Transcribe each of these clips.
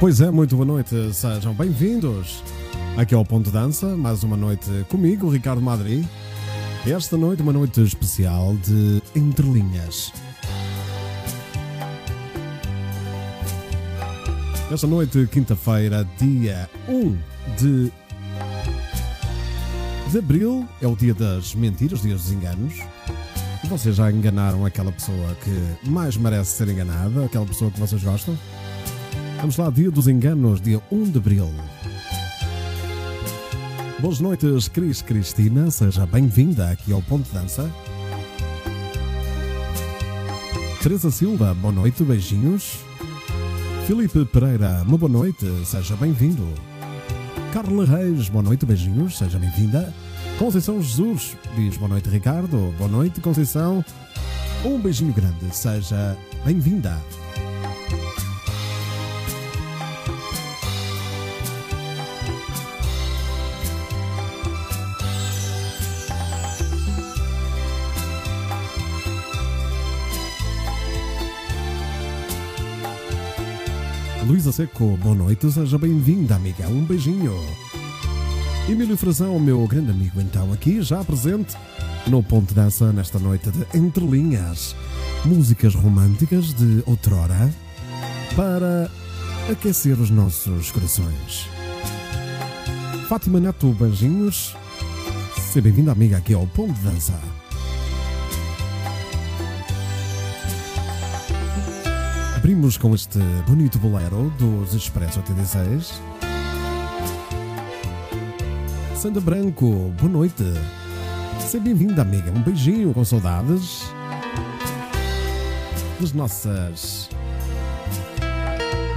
Pois é, muito boa noite, sejam bem-vindos aqui ao Ponto Dança, mais uma noite comigo, Ricardo Madri. Esta noite, uma noite especial de entrelinhas. Esta noite, quinta-feira, dia 1 de, de abril, é o dia das mentiras, dia dos enganos. Vocês já enganaram aquela pessoa que mais merece ser enganada, aquela pessoa que vocês gostam? Vamos lá, dia dos enganos, dia 1 de abril. Boas noites, Cris Cristina, seja bem-vinda aqui ao Ponto Dança. Teresa Silva, boa noite, beijinhos. Filipe Pereira, uma boa noite, seja bem-vindo. Carla Reis, boa noite, beijinhos, seja bem-vinda. Conceição Jesus diz boa noite, Ricardo. Boa noite, Conceição. Um beijinho grande, seja bem-vinda. Luísa Seco, boa noite, seja bem-vinda, amiga. Um beijinho. Emílio Frazão, meu grande amigo, então, aqui já presente no Ponto de Dança nesta noite de Entre Linhas. Músicas românticas de outrora para aquecer os nossos corações. Fátima Neto, beijinhos. Seja bem-vinda, amiga, aqui ao Ponto de Dança. Abrimos com este bonito bolero dos Expresso 86. Sandra Branco, boa noite. Seja bem-vinda, amiga. Um beijinho com saudades das nossas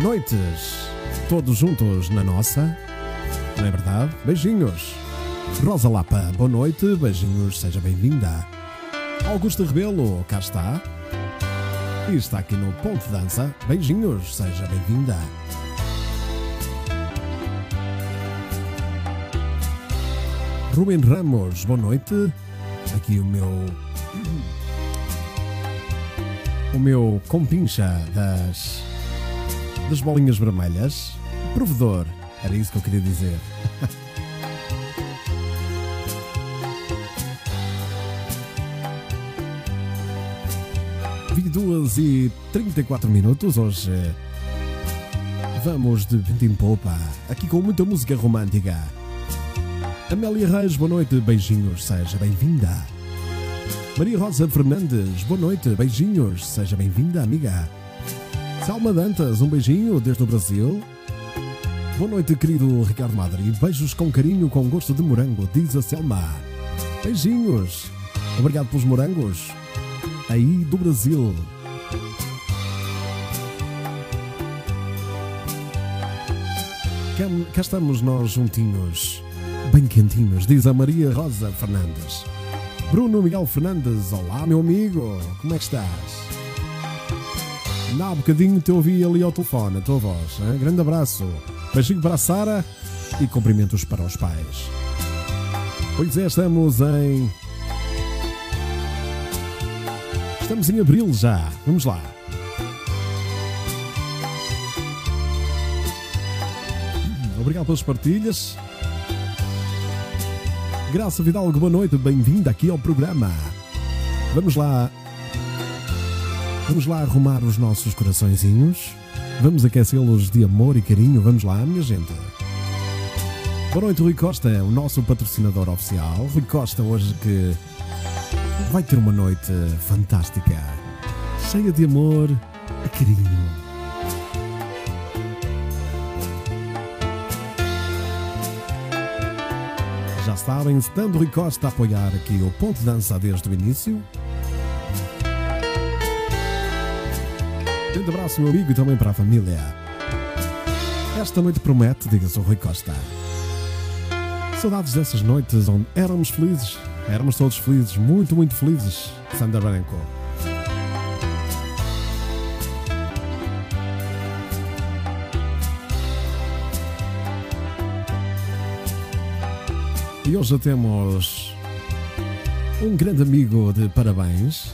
noites, todos juntos na nossa, não é verdade? Beijinhos. Rosa Lapa, boa noite. Beijinhos, seja bem-vinda. Augusto Rebelo, cá está. E está aqui no Ponto Dança. Beijinhos, seja bem-vinda. Rubem Ramos, boa noite. Aqui o meu. O meu compincha das. das bolinhas vermelhas. Provedor, era isso que eu queria dizer. 22 e 34 minutos. Hoje vamos de vento em popa, aqui com muita música romântica. Amélia Reis, boa noite, beijinhos, seja bem-vinda. Maria Rosa Fernandes, boa noite, beijinhos, seja bem-vinda, amiga. Salma Dantas, um beijinho desde o Brasil. Boa noite, querido Ricardo Madre. Beijos com carinho, com gosto de morango, diz a Selma. Beijinhos. Obrigado pelos morangos aí do Brasil. Cá, estamos nós juntinhos, bem quentinhos, diz a Maria Rosa Fernandes. Bruno Miguel Fernandes, olá meu amigo, como é que estás? Ainda há bocadinho te ouvi ali ao telefone, a tua voz. Hein? Grande abraço. Beijinho para a Sara e cumprimentos para os pais. Pois é, estamos em Estamos em abril já. Vamos lá. Obrigado pelas partilhas. Graça Vidalgo, boa noite, bem-vinda aqui ao programa. Vamos lá. Vamos lá arrumar os nossos coraçõezinhos. Vamos aquecê-los de amor e carinho. Vamos lá, minha gente. Boa noite, Rui Costa, o nosso patrocinador oficial. Rui Costa, hoje que vai ter uma noite fantástica, cheia de amor e carinho. Já sabem, estando Rui Costa a apoiar aqui o Ponto de Dança desde o início. Grande abraço, meu amigo, e também para a família. Esta noite promete, diga-se o Rui Costa. Saudades dessas noites onde éramos felizes Éramos todos felizes, muito, muito felizes. Sandra Branco. E hoje temos um grande amigo de parabéns.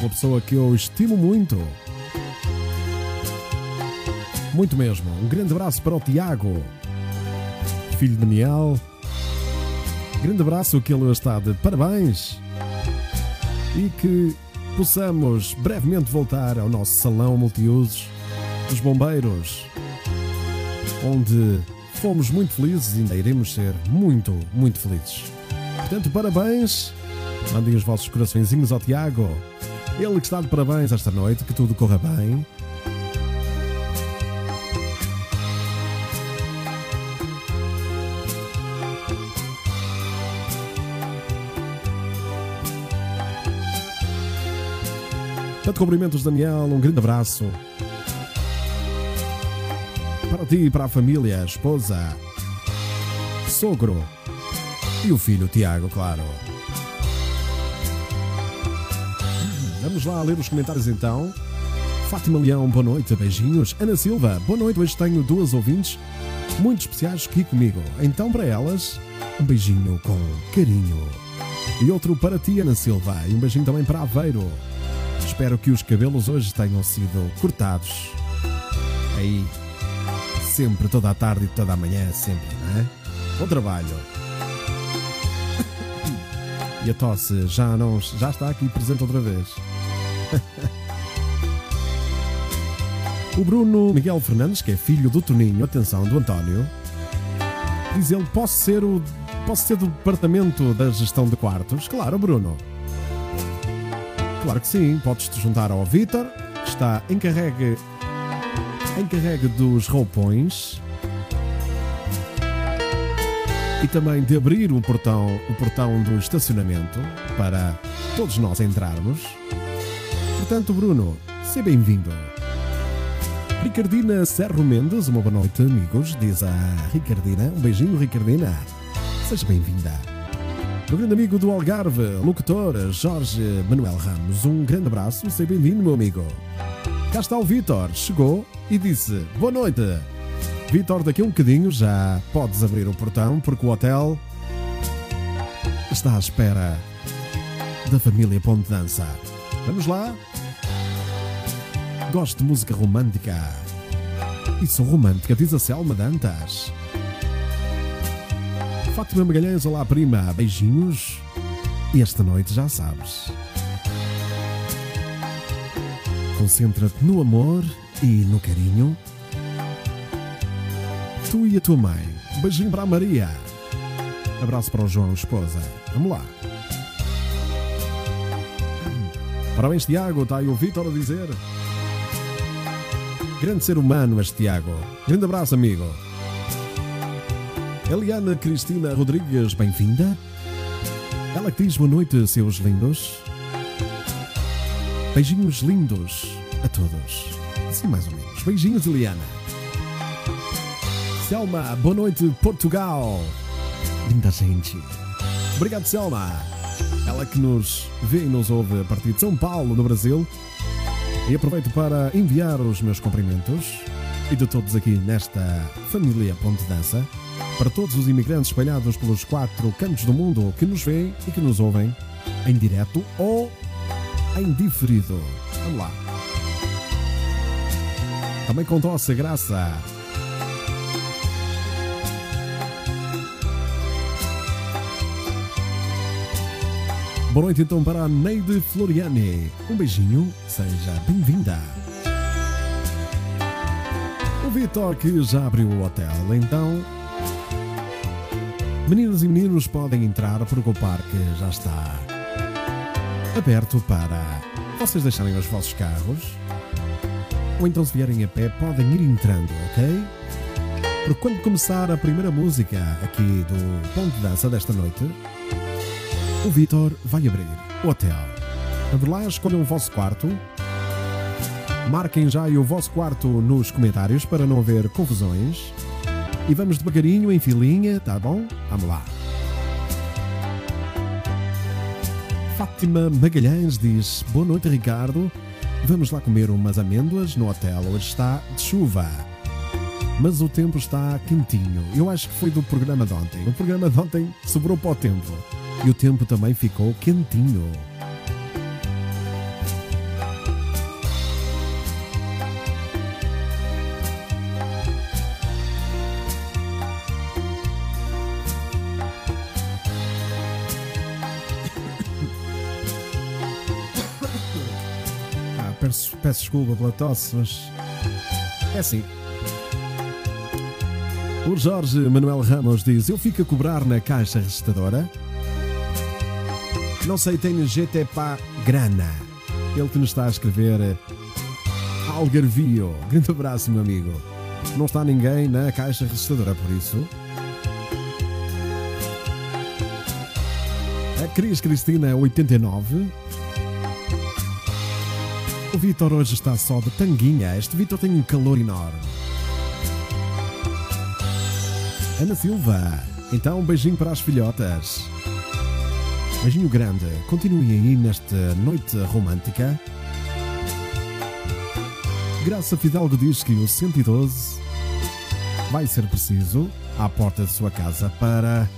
Uma pessoa que eu estimo muito. Muito mesmo. Um grande abraço para o Tiago, filho de Daniel. Grande abraço que ele está de parabéns e que possamos brevemente voltar ao nosso salão multiusos dos bombeiros, onde fomos muito felizes e ainda iremos ser muito, muito felizes. Portanto, parabéns. Mandem os vossos coraçõezinhos ao Tiago. Ele que está de parabéns esta noite, que tudo corra bem. Tanto cumprimentos, Daniel. Um grande abraço. Para ti para a família, a esposa, sogro e o filho Tiago, claro. Vamos lá ler os comentários então. Fátima Leão, boa noite, beijinhos. Ana Silva, boa noite. Hoje tenho duas ouvintes muito especiais aqui comigo. Então, para elas, um beijinho com carinho. E outro para ti, Ana Silva. E um beijinho também para Aveiro. Espero que os cabelos hoje tenham sido cortados. Aí, sempre, toda a tarde e toda a manhã, sempre, não é? Bom trabalho. E a tosse já não já está aqui presente outra vez. o Bruno Miguel Fernandes, que é filho do Toninho, atenção, do António, diz ele: posso ser o. Posso ser do departamento da gestão de quartos? Claro, Bruno. Claro que sim, podes-te juntar ao Vitor, está encarregue, encarregue dos roupões e também de abrir o portão, o portão do estacionamento para todos nós entrarmos. Portanto, Bruno, seja bem-vindo. Ricardina Serro Mendes, uma boa noite, amigos, diz a Ricardina. Um beijinho, Ricardina. Seja bem-vinda. Meu grande amigo do Algarve, locutor Jorge Manuel Ramos, um grande abraço, seja bem-vindo, meu amigo. Cá está o Vitor, chegou e disse: Boa noite. Vitor, daqui a um bocadinho já podes abrir o portão porque o hotel está à espera da família Ponte Dança. Vamos lá? Gosto de música romântica. E sou romântica, diz a Selma Dantas. Fátima Magalhães, olá prima, beijinhos. E esta noite já sabes. Concentra-te no amor e no carinho tu e a tua mãe. Beijinho para a Maria. Abraço para o João, esposa. Vamos lá. Parabéns, Tiago. Está aí o Vitor a dizer. Grande ser humano este Tiago. Grande abraço, amigo. Eliana Cristina Rodrigues, bem-vinda. Ela que diz boa noite, seus lindos. Beijinhos lindos a todos. Assim mais ou menos. Beijinhos, Eliana. Selma, boa noite, Portugal. Linda gente. Obrigado, Selma. Ela que nos vê e nos ouve a partir de São Paulo, no Brasil. E aproveito para enviar os meus cumprimentos e de todos aqui nesta família Ponte Dança para todos os imigrantes espalhados pelos quatro cantos do mundo que nos veem e que nos ouvem em direto ou em diferido. Vamos lá. Também com tosse graça Boa noite então para a Neide Floriani. Um beijinho, seja bem-vinda. O Vitor que já abriu o hotel, então. Meninas e meninos podem entrar porque o parque já está aberto para vocês deixarem os vossos carros. Ou então, se vierem a pé, podem ir entrando, ok? Porque quando começar a primeira música aqui do Ponto de Dança desta noite, o Vitor vai abrir o hotel. Ande lá, escolham o vosso quarto. Marquem já o vosso quarto nos comentários para não haver confusões. E vamos devagarinho, em filinha, tá bom? Vamos lá. Fátima Magalhães diz: Boa noite, Ricardo. Vamos lá comer umas amêndoas no hotel. Hoje está de chuva. Mas o tempo está quentinho. Eu acho que foi do programa de ontem. O programa de ontem sobrou para o tempo e o tempo também ficou quentinho. Desculpa pela tosse, mas é assim. O Jorge Manuel Ramos diz: Eu fico a cobrar na caixa registradora. Não sei, tem GT Pá Grana. Ele que nos está a escrever eh, Algarvio. Grande abraço, meu amigo. Não está ninguém na caixa registradora, por isso. A Cris Cristina 89. Vitor hoje está só de tanguinha. Este Vitor tem um calor enorme. Ana Silva. Então, um beijinho para as filhotas. Beijinho grande. Continuem aí nesta noite romântica. Graça Fidalgo diz que o 112 vai ser preciso à porta de sua casa para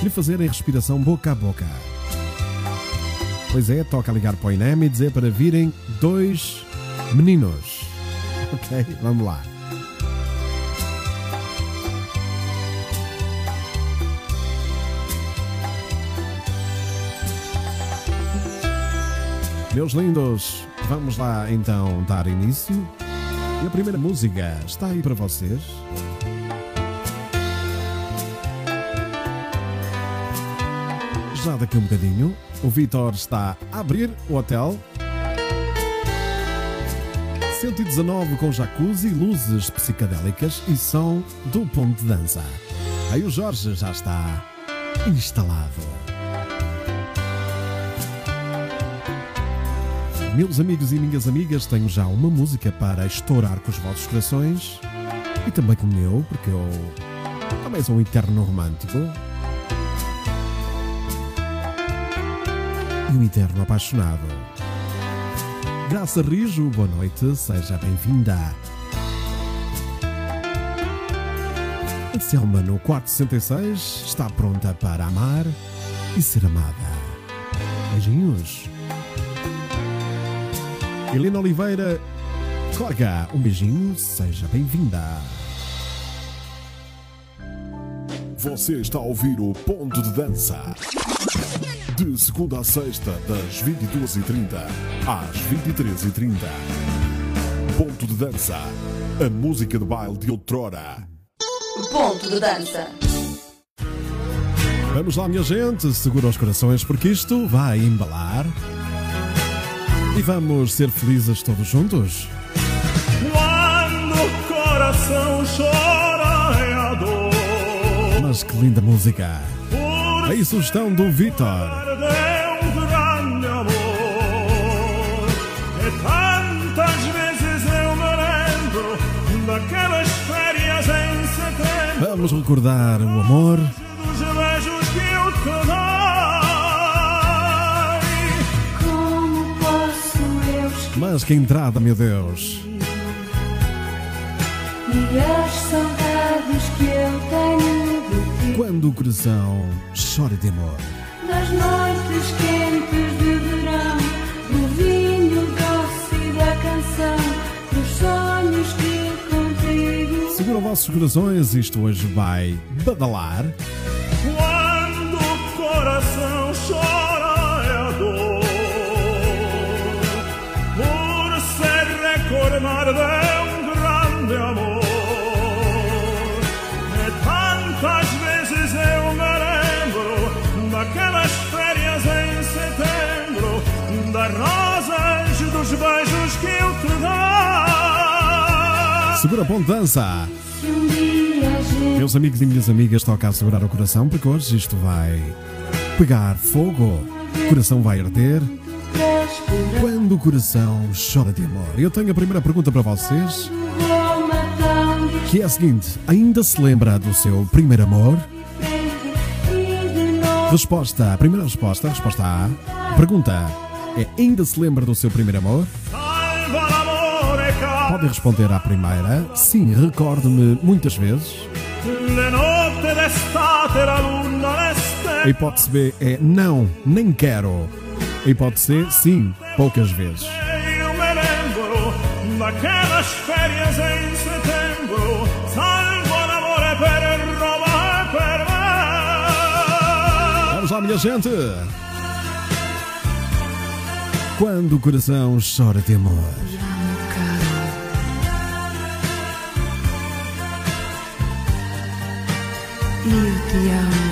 lhe fazerem respiração boca a boca. Pois é, toca ligar para o INEM e dizer para virem dois meninos. Ok, vamos lá. Meus lindos, vamos lá então dar início. E a primeira música está aí para vocês. Já daqui um bocadinho, o Vitor está a abrir o hotel. 119 com jacuzzi, luzes psicadélicas e som do ponto de dança. Aí o Jorge já está instalado. Meus amigos e minhas amigas, tenho já uma música para estourar com os vossos corações e também com o meu, porque eu também sou um eterno romântico e um eterno apaixonado. Graça Rijo, boa noite, seja bem-vinda. A Selma no 466 está pronta para amar e ser amada. Beijinhos. Helena Oliveira, Corga, um beijinho, seja bem-vinda. Você está a ouvir o Ponto de Dança. De segunda a sexta, das 22h30 às 23h30. Ponto de Dança. A música de baile de outrora. Ponto de dança. Vamos lá, minha gente, segura os corações porque isto vai embalar. E vamos ser felizes todos juntos? Quando o coração chora é a dor Mas que linda música! Aí, sugestão do Vitor. E Vamos recordar o amor Mas que entrada, meu Deus! as saudades que eu tenho? Quando o coração chora de amor. Das noites quentes de verão, do vinho doce e da canção, dos sonhos que contigo Segura os vossos corações, isto hoje vai badalar. Quando o coração chora é a dor Por se recordar Rosas, dos beijos que eu te dei Segura a a gente Meus amigos e minhas amigas, toca a segurar o coração porque hoje isto vai pegar fogo. O coração vai arder. Quando o coração chora de amor. Eu tenho a primeira pergunta para vocês, que é a seguinte: ainda se lembra do seu primeiro amor? Resposta, a primeira resposta, resposta A. Pergunta é: ainda se lembra do seu primeiro amor? Pode responder à primeira. Sim, recordo-me muitas vezes. A hipótese B é não, nem quero. A hipótese C, sim, poucas vezes. Vamos lá, minha gente! Quando o coração chora de amor. Eu te amo.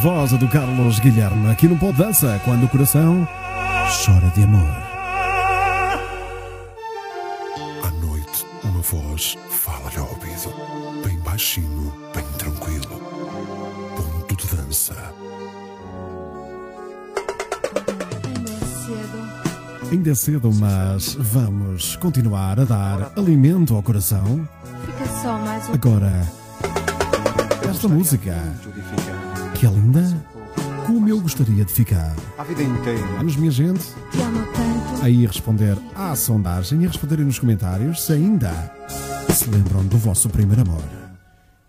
Voz do Carlos Guilherme, aqui no Pó de Dança, quando o coração chora de amor. À noite, uma voz fala-lhe ao ouvido, bem baixinho, bem tranquilo. Ponto de dança. Ainda é cedo. Ainda é cedo, mas vamos continuar a dar alimento ao coração. Fica só mais um Agora, esta música, que é linda, como eu gostaria de ficar. A vida inteira. Vamos, minha gente, Te amo tanto. aí responder à sondagem e responderem nos comentários se ainda se lembram do vosso primeiro amor.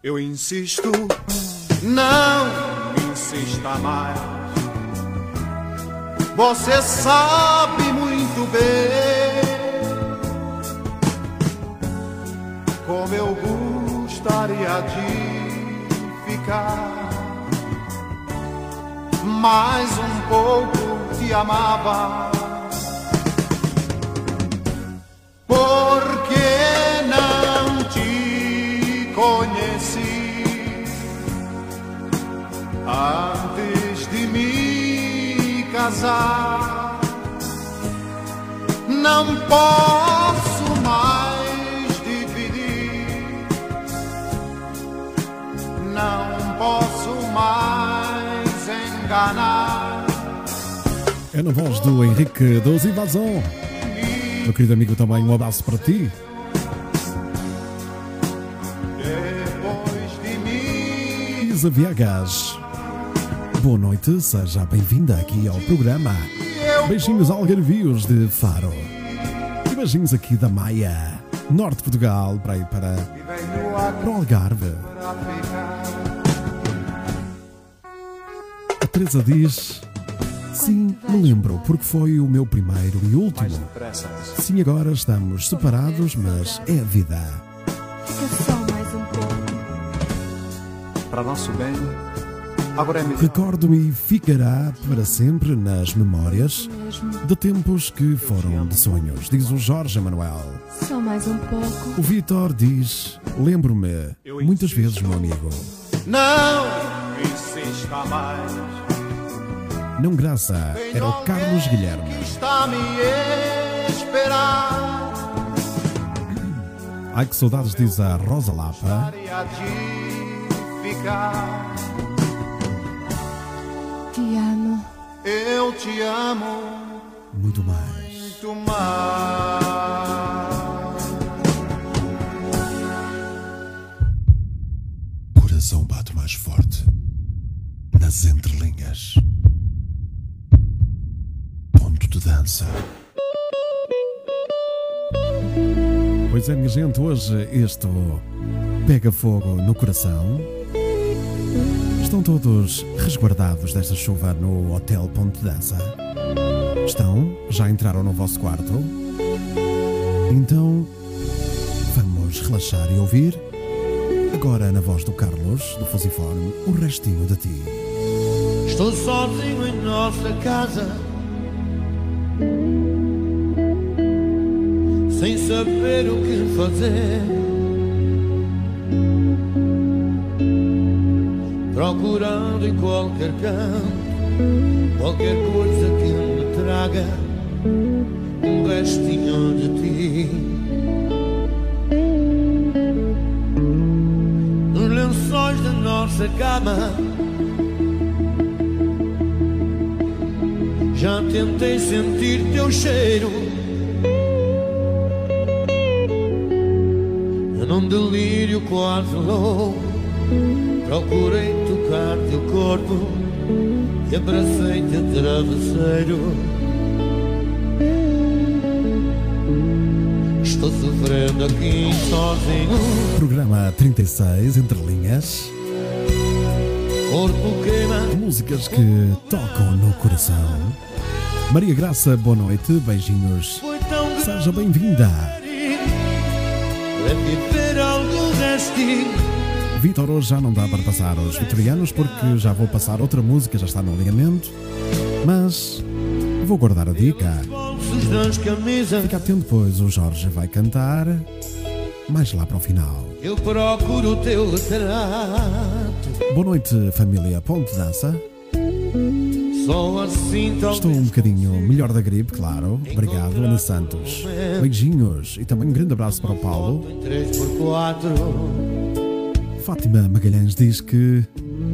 Eu insisto, não insista mais. Você sabe muito bem como eu gostaria de ficar. Mais um pouco te amava. Porque não te conheci antes de me casar. Não posso enganar. É na voz do Henrique dos Invasão. Meu querido amigo, também um abraço para ti. Depois de mim. Isa Viegas. Boa noite, seja bem-vinda aqui ao programa. Beijinhos algarvios de Faro. E beijinhos aqui da Maia, Norte de Portugal, para ir para, para o Algarve. Teresa diz: Sim, me lembro, porque foi o meu primeiro e último. Sim, agora estamos separados, mas é a vida. Fica só mais um pouco. Para nosso bem, agora é melhor. Recordo-me e ficará para sempre nas memórias de tempos que foram de sonhos, diz o Jorge Manuel. Só mais um pouco. O Vitor diz: Lembro-me muitas vezes, meu amigo. Não insista mais. Não graça, era o Carlos que Guilherme. Está a me esperar. Ai que saudades, diz a Rosa Lapa. Te amo. Eu te amo Muito mais. muito mais. Coração bate mais forte. Nas entrelinhas. Ponto Pois é, minha gente, hoje isto pega fogo no coração. Estão todos resguardados desta chuva no Hotel Ponto de Dança? Estão? Já entraram no vosso quarto? Então, vamos relaxar e ouvir, agora na voz do Carlos, do Fusiforme, o restinho de ti. Estou sozinho em nossa casa, sem saber o que fazer. Procurando em qualquer canto, qualquer coisa que me traga um restinho de ti. Nos lençóis da nossa cama. Já tentei sentir teu cheiro. Num delírio quase louco, procurei tocar-te o corpo e abracei-te a travesseiro. Estou sofrendo aqui sozinho, Programa 36, entre linhas. corpo queima. Músicas que tocam no coração. Maria Graça, boa noite, beijinhos. Seja bem-vinda. Vitor, hoje já não dá para passar os vitorianos porque já vou passar outra música, já está no alinhamento. Mas vou guardar a dica. Fica atento, pois o Jorge vai cantar mais lá para o final. Eu procuro o teu retrato. Boa noite, família Ponte Dança. Estou um bocadinho melhor da gripe, claro. Obrigado, Ana Santos. Beijinhos e também um grande abraço para o Paulo. em 3x4. Fátima Magalhães diz que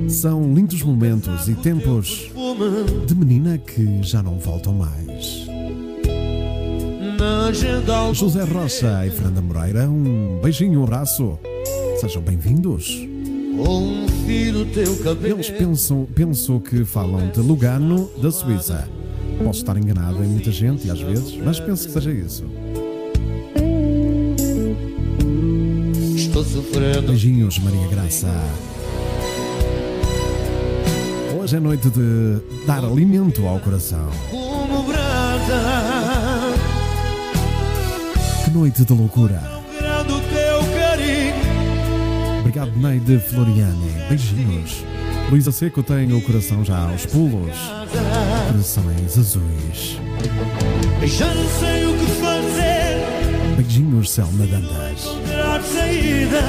são lindos momentos e tempos de menina que já não voltam mais. José Rocha e Fernanda Moreira, um beijinho, um abraço. Sejam bem-vindos. Eles pensam, penso que falam de Lugano, da Suíça. Posso estar enganado em muita gente, às vezes, mas penso que seja isso. Estou sofrendo. Beijinhos, Maria Graça. Hoje é noite de dar alimento ao coração. Que noite de loucura. Obrigado, Neide Floriani. Beijinhos. Luísa Seco tem o coração já aos pulos. Corações azuis. Já não sei o que fazer. Beijinhos, Selma saída.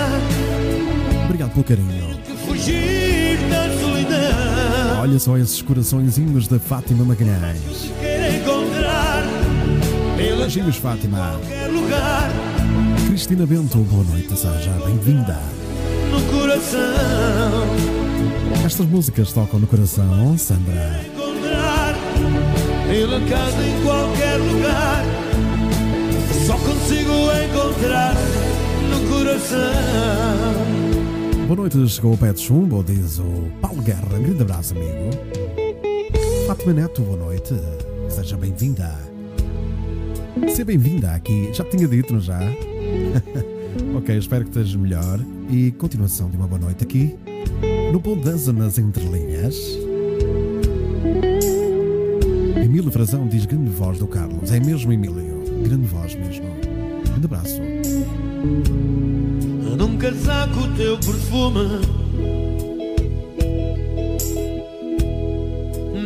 Obrigado pelo carinho. Fugir da solidão. Olha só esses coraçõezinhos da Fátima Magalhães. Beijinhos, Fátima. Cristina Bento, boa noite, seja bem-vinda. No coração. Estas músicas tocam no coração, Sandra. encontrar pela casa em qualquer lugar. Só consigo encontrar no coração. Boa noite, chegou o pé de chumbo, diz o Paulo Guerra. Um grande abraço, amigo. Fátima Neto, boa noite. Seja bem-vinda. Seja bem-vinda aqui. Já tinha dito, não já? ok, espero que estejas melhor. E continuação de uma boa noite aqui. No Dança nas Entrelinhas. Emílio Frazão diz grande voz do Carlos. É mesmo, Emílio? Grande voz mesmo. Grande abraço. Num casaco o teu perfume.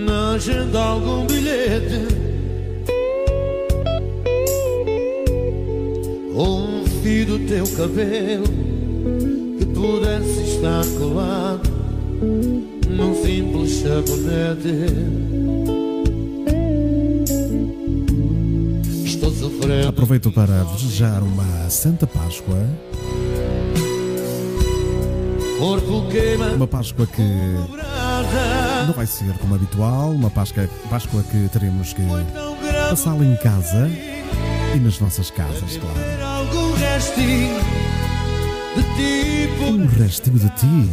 Na agenda algum bilhete. Do teu cabelo que pudesse estar colado num simples sabonete. Estou sofrendo. Aproveito para desejar uma Santa Páscoa. Uma Páscoa que não vai ser como habitual, uma Páscoa, Páscoa que teremos que passá-la em casa e nas nossas casas, claro. Algum restinho de tipo. Um restinho de ti.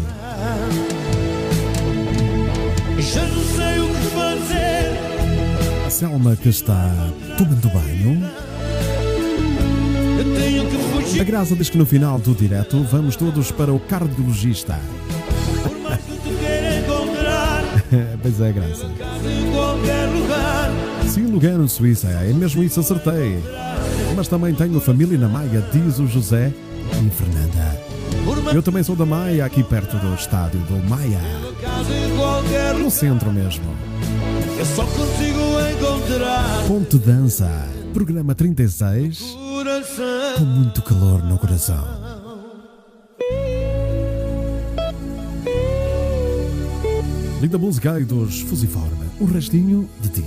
Já não sei o que fazer. A Selma que está tomando banho. Eu tenho que A fugir. Graça diz que no final do direto vamos todos para o cardiologista. Por mais que tu queira encontrar. pois é, Graça. Em qualquer lugar. Sim, Lugano, Suíça, é mesmo isso, acertei. Mas também tenho família na Maia, diz o José e Fernanda. Eu também sou da Maia, aqui perto do estádio do Maia. No centro mesmo. Eu só consigo encontrar. Ponte Dança, programa 36, com muito calor no coração. Linda música aí dos Fusiforme, o restinho de ti.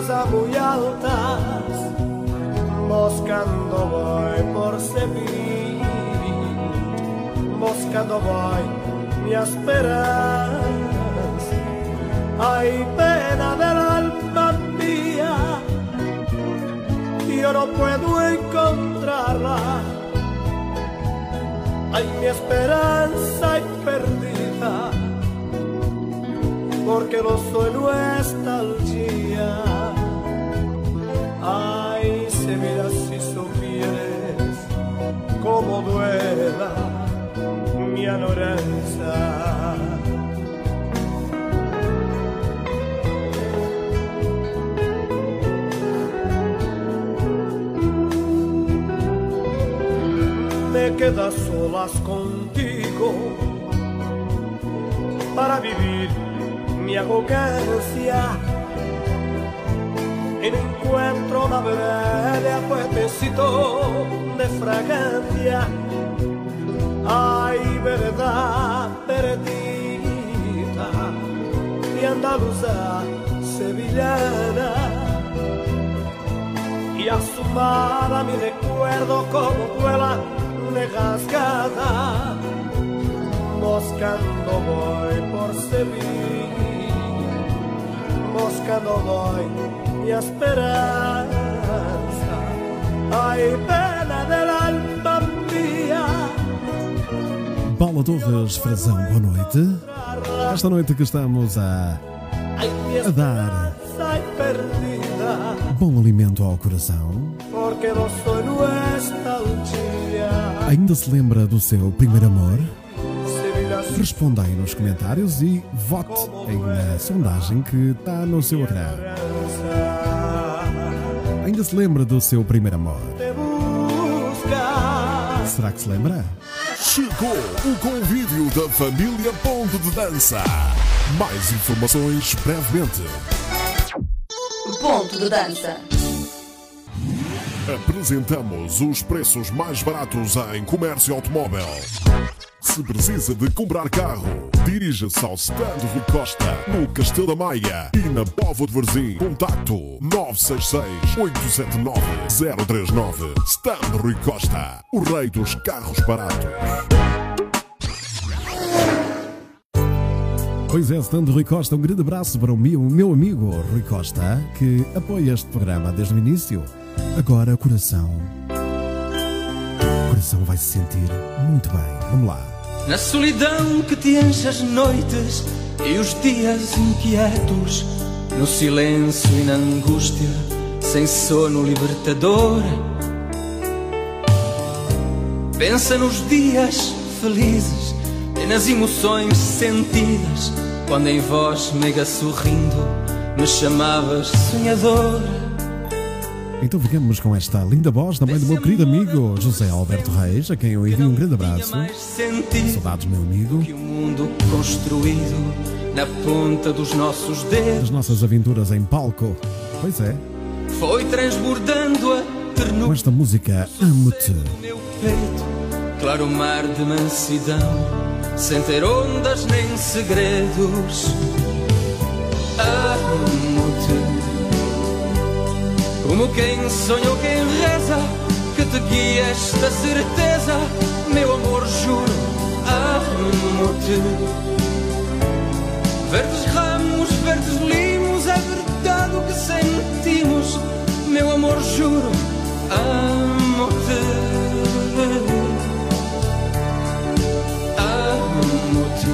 Muy altas buscando voy por Sevilla buscando voy mi esperanza. Hay pena del alma mía, yo no puedo encontrarla. Hay mi esperanza y perdida, porque no soy nostalgia. Ay, cómo duela mi añoranza. Me quedas solas contigo para vivir mi arrogancia. En encuentro una breve puentecito de fragancia. Ay, verdad perdida. De andaluza sevillana. Y asumada mi recuerdo como duela rasgada buscando voy por Sevilla. Buscando voy mi esperanza. Ay pena del alma mía Paula Torres Frazão, boa noite. Esta noite que estamos a, a dar bom alimento ao coração. Ainda se lembra do seu primeiro amor? Responda aí nos comentários e vote na sondagem que está no seu ecrã. Ainda se lembra do seu primeiro amor? Será que se lembra? Chegou o convívio da família Ponto de Dança. Mais informações brevemente. Ponto de dança. Apresentamos os preços mais baratos em comércio automóvel. Se precisa de comprar carro, dirija-se ao Stand Rui Costa, no Castelo da Maia e na Povo de Varzim. Contacto 966-879-039. Stand Rui Costa, o rei dos carros baratos. Pois é, estando Rui Costa, um grande abraço para o meu, o meu amigo Rui Costa, que apoia este programa desde o início. Agora, coração. O coração vai se sentir muito bem. Vamos lá. Na solidão que te enche as noites e os dias inquietos, no silêncio e na angústia, sem sono libertador. Pensa nos dias felizes e nas emoções sentidas, quando em voz meiga sorrindo me chamavas sonhador. Então ficamos com esta linda voz também do meu querido amigo José Alberto Reis, a quem eu envio um grande abraço. Saudades, meu amigo. que o mundo construído na ponta dos nossos dedos. Das nossas aventuras em palco. Pois é, Foi transbordando a com ternura esta música Amo-te. do meu peito, claro mar de mansidão, sem ter ondas nem segredos. Amo-te, como quem sonhou, quem reza, que te guia esta certeza, meu amor, juro. Amo-te, verdes ramos, verdes limos, é verdade o que sentimos, meu amor, juro. Amo-te. Amo-te.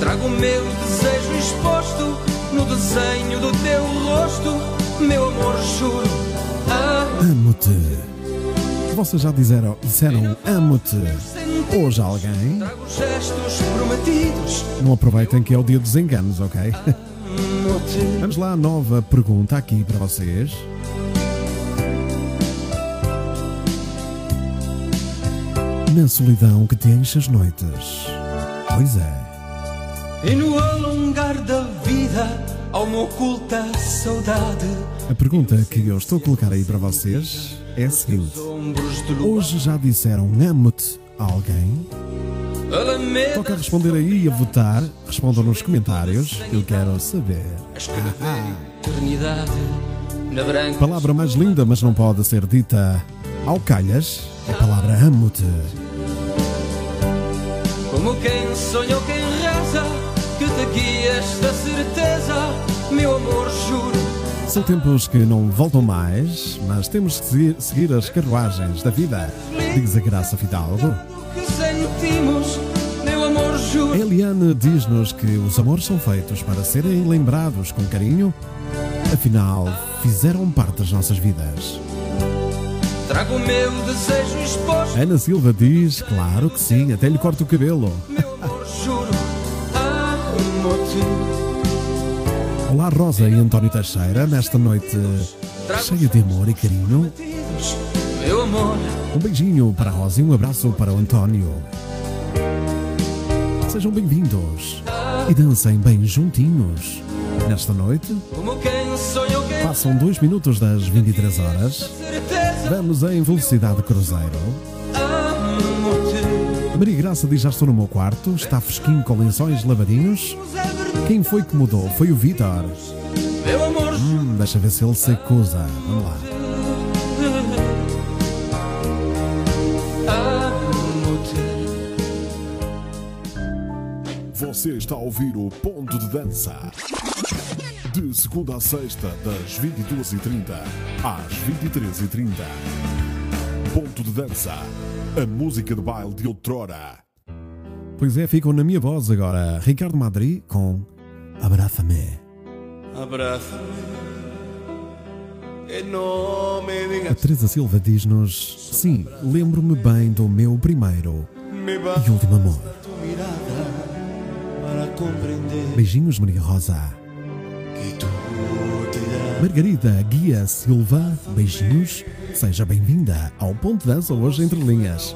Trago o meu desejo exposto no desenho do teu rosto, meu amor, juro. Amo-te. Vocês já disseram, disseram amo-te hoje alguém? Não aproveitem que é o dia dos enganos, ok? Vamos lá, nova pergunta aqui para vocês. Na solidão que te enche as noites, Pois é. E no alongar da vida há uma oculta saudade. A pergunta que eu estou a colocar aí para vocês é a seguinte. Hoje já disseram amo-te a alguém? Toca a responder aí e a votar. Respondam nos comentários. Eu quero saber. a. Palavra mais linda, mas não pode ser dita ao calhas. A palavra amo-te. Como quem sonha ou quem que te guias da certeza, meu amor, juro. São tempos que não voltam mais, mas temos que seguir, as carruagens da vida. Diz a Graça Fidalgo. Que sentimos, meu amor, juro. Eliane diz-nos que os amores são feitos para serem lembrados com carinho, afinal, fizeram parte das nossas vidas. Trago o meu desejo exposto, Ana Silva diz, claro que sim, até lhe corta o cabelo. meu. Olá, Rosa e António Teixeira, nesta noite cheia de amor e carinho. Um beijinho para a Rosa e um abraço para o António. Sejam bem-vindos e dancem bem juntinhos. Nesta noite, passam dois minutos das 23 horas. Vamos em velocidade cruzeiro. Maria Graça diz: Já estou no meu quarto, está fresquinho com lençóis lavadinhos. Quem foi que mudou? Foi o Vitor. Meu amor, Hum, deixa ver se ele se acusa. Vamos lá. Você está a ouvir o Ponto de Dança. De segunda a sexta, das 22h30 às 23h30. Ponto de Dança. A música de baile de outrora. Pois é, ficam na minha voz agora. Ricardo Madri com Abraça-me. Abraza-me. Que no me A Teresa Silva diz-nos: Sim, lembro-me bem do meu primeiro me e último amor. Beijinhos, Maria Rosa. Margarida Guia Silva, beijinhos. Seja bem-vinda ao Ponto Dança hoje entre linhas.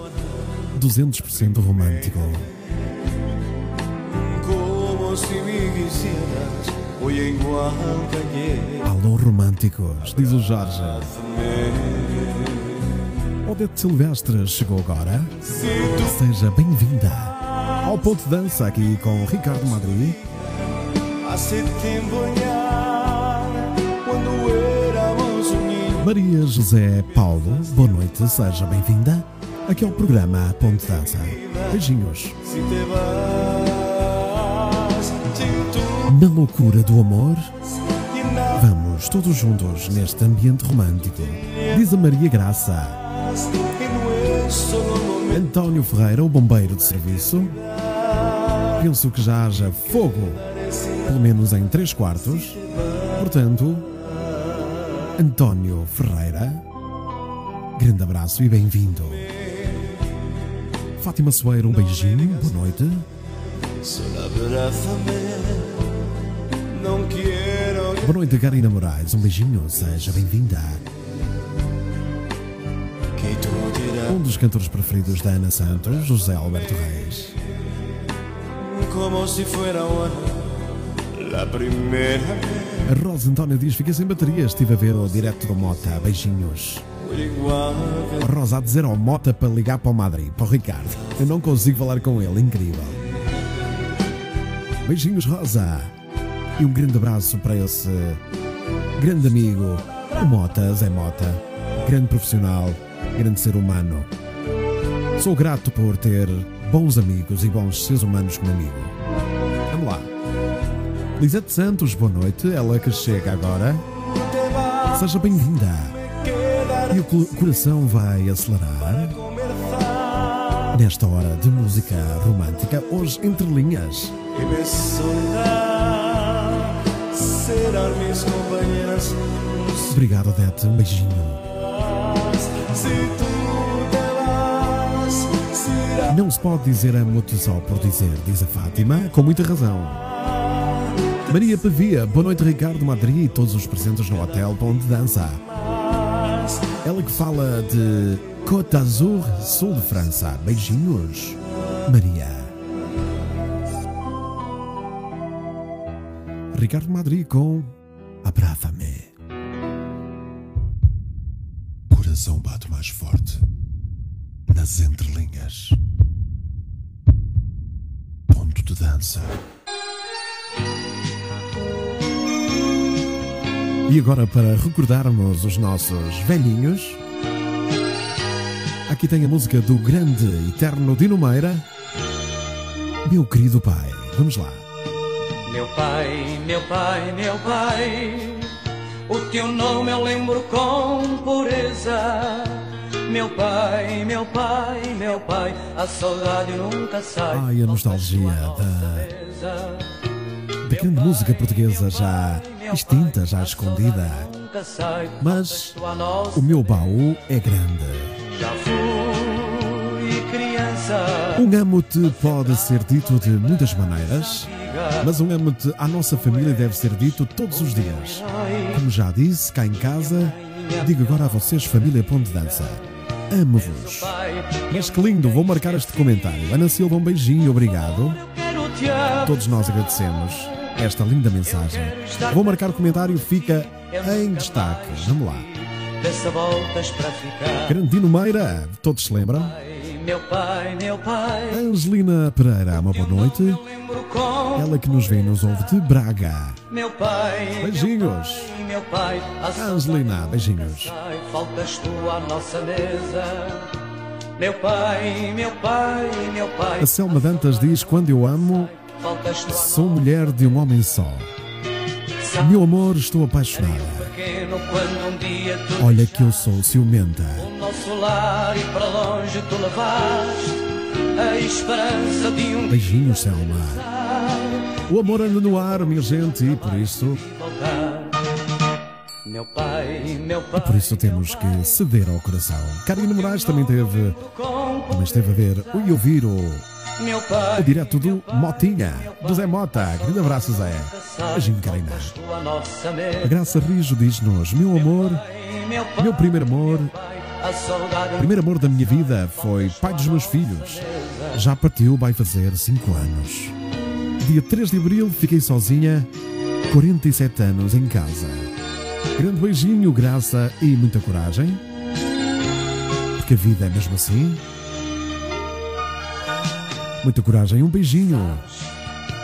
200% romântico. Alô, românticos, diz o Jorge. Odete Silvestre chegou agora. Seja bem-vinda ao Ponto de Dança aqui com Ricardo Madri. Maria José Paulo, boa noite, seja bem-vinda aqui ao programa Ponto de Dança. Beijinhos. Na loucura do amor, vamos todos juntos neste ambiente romântico. Diz a Maria Graça. António Ferreira, o bombeiro de serviço. Penso que já haja fogo, pelo menos em três quartos. Portanto, António Ferreira, grande abraço e bem-vindo. Fátima Soeiro, um beijinho, boa noite. Boa noite, Karina Moraes, um beijinho, seja bem-vinda. Um dos cantores preferidos da Ana Santos, José Alberto Reis. como si fuera la primera vez. A Rosa Antónia diz: Fiquei sem bateria, estive a ver o direto do Mota, beijinhos. A Rosa a dizer ao Mota para ligar para o Madrid, para o Ricardo. Eu não consigo falar com ele, incrível. Beijinhos, Rosa. E um grande abraço para esse grande amigo, o Mota, Zé Mota. Grande profissional, grande ser humano. Sou grato por ter bons amigos e bons seres humanos como amigo. Vamos lá. Lisete Santos, boa noite. Ela que chega agora. Seja bem-vinda. E o co- coração vai acelerar nesta hora de música romântica, hoje entre linhas. Obrigado, Odete. Um beijinho. Não se pode dizer amo-te só por dizer, diz a Fátima, com muita razão. Maria Pavia, boa noite, Ricardo Madri e todos os presentes no hotel Ponte Dança. Ela que fala de Côte d'Azur, sul de França. Beijinhos, Maria. Ricardo Madrid com Abraça-me. Coração bate mais forte nas entrelinhas. Ponto de dança. E agora, para recordarmos os nossos velhinhos, aqui tem a música do grande eterno Dino Meira, Meu querido pai. Vamos lá. Meu pai, meu pai, meu pai, o teu nome eu lembro com pureza. Meu pai, meu pai, meu pai, a saudade nunca sai. Ai, a nostalgia da, da grande música portuguesa já extinta, já escondida. Mas o meu baú é grande. Já fui criança. Um amo-te pode ser dito de muitas maneiras, mas um amo-te à nossa família deve ser dito todos os dias. Como já disse, cá em casa, digo agora a vocês, família de Dança. Amo-vos. Mas que lindo, vou marcar este comentário. Ana Silva, um beijinho, obrigado. Todos nós agradecemos esta linda mensagem. Vou marcar o comentário, fica em destaque. Vamos lá. Grandino Meira, todos se lembram? Meu pai, meu pai, Angelina Pereira, uma boa noite. Ela que nos vê e nos ouve de Braga. meu pai. Beijinhos. Meu pai, a saudade Angelina, beijinhos. faltas tu à nossa mesa. Meu pai, meu pai, meu pai, A Selma Dantas diz: Quando eu amo, sou mulher de um homem só. Meu amor, estou apaixonada. Olha que eu sou ciumenta. E para longe tu levaste a esperança de um Beijinhos, Selma. O amor anda no ar, minha gente, e por isso. Meu pai, meu pai, por isso temos que ceder ao coração. Karina Moraes também teve, também esteve a ver e ouvir o, meu pai, o direto do Motinha, do Zé Mota. Grande abraço, Zé. Beijinho, Karina. A. Graça Rijo diz-nos: Meu amor, Meu primeiro amor, primeiro amor da minha vida foi pai dos meus filhos. Já partiu, vai fazer 5 anos. Dia 3 de abril fiquei sozinha, 47 anos em casa. Grande beijinho, graça e muita coragem. Porque a vida é mesmo assim. Muita coragem, um beijinho.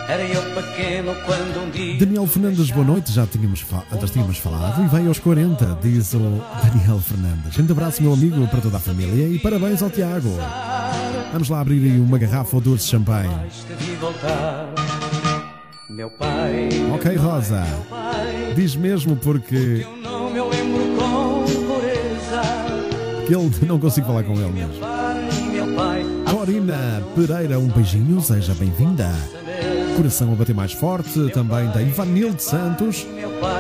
Era eu pequeno quando um dia Daniel Fernandes, boa noite, já tínhamos, fa- já tínhamos falado e vai aos 40, diz o Daniel Fernandes. Um abraço, meu amigo, para toda a família e parabéns ao Tiago. Vamos lá abrir aí uma garrafa ou duas de champanhe. Meu pai, Ok, Rosa, diz mesmo porque que ele não consigo falar com ele mesmo. Corina Pereira, um beijinho, seja bem-vinda. Coração a bater mais forte, também da Ivanilde Santos,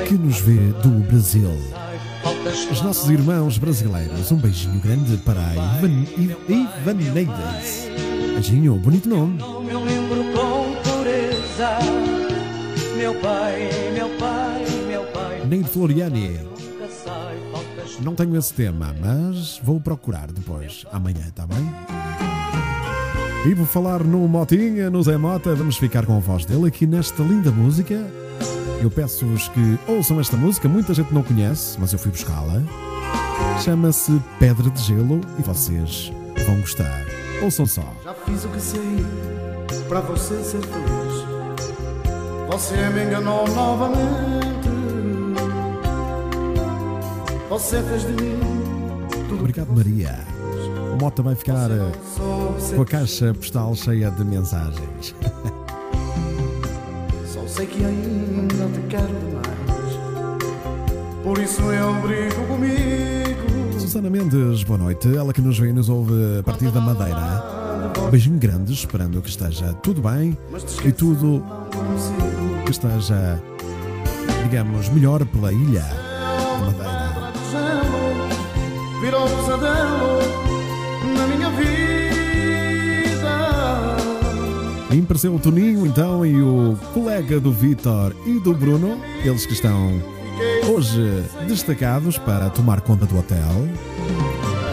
que nos vê do Brasil. Os nossos irmãos brasileiros, um beijinho grande para a Ivan, Ivaneides. Beijinho, bonito nome. nome eu lembro com pureza. Meu pai, meu pai, meu pai, Neide Floriani. Não tenho esse tema, mas vou procurar depois, amanhã, tá bem? E vou falar no Motinha, no Zé Mota, vamos ficar com a voz dele aqui nesta linda música. Eu peço-vos que ouçam esta música, muita gente não conhece, mas eu fui buscá-la. Chama-se Pedra de Gelo e vocês vão gostar. Ouçam só. Já fiz o que sei para você ser feliz. Você me enganou novamente. Você fez de mim tudo Obrigado, Maria. O Mota vai ficar eh, com a caixa postal cheia de mensagens. só sei que ainda te quero demais. Por isso eu brigo comigo. Susana Mendes, boa noite. Ela que nos vê e nos ouve a partir da Madeira. Um beijinho grande, esperando que esteja tudo bem e tudo que esteja, digamos, melhor pela ilha da Madeira. Apareceu o Toninho, então, e o colega do Vitor e do Bruno, eles que estão hoje destacados para tomar conta do hotel.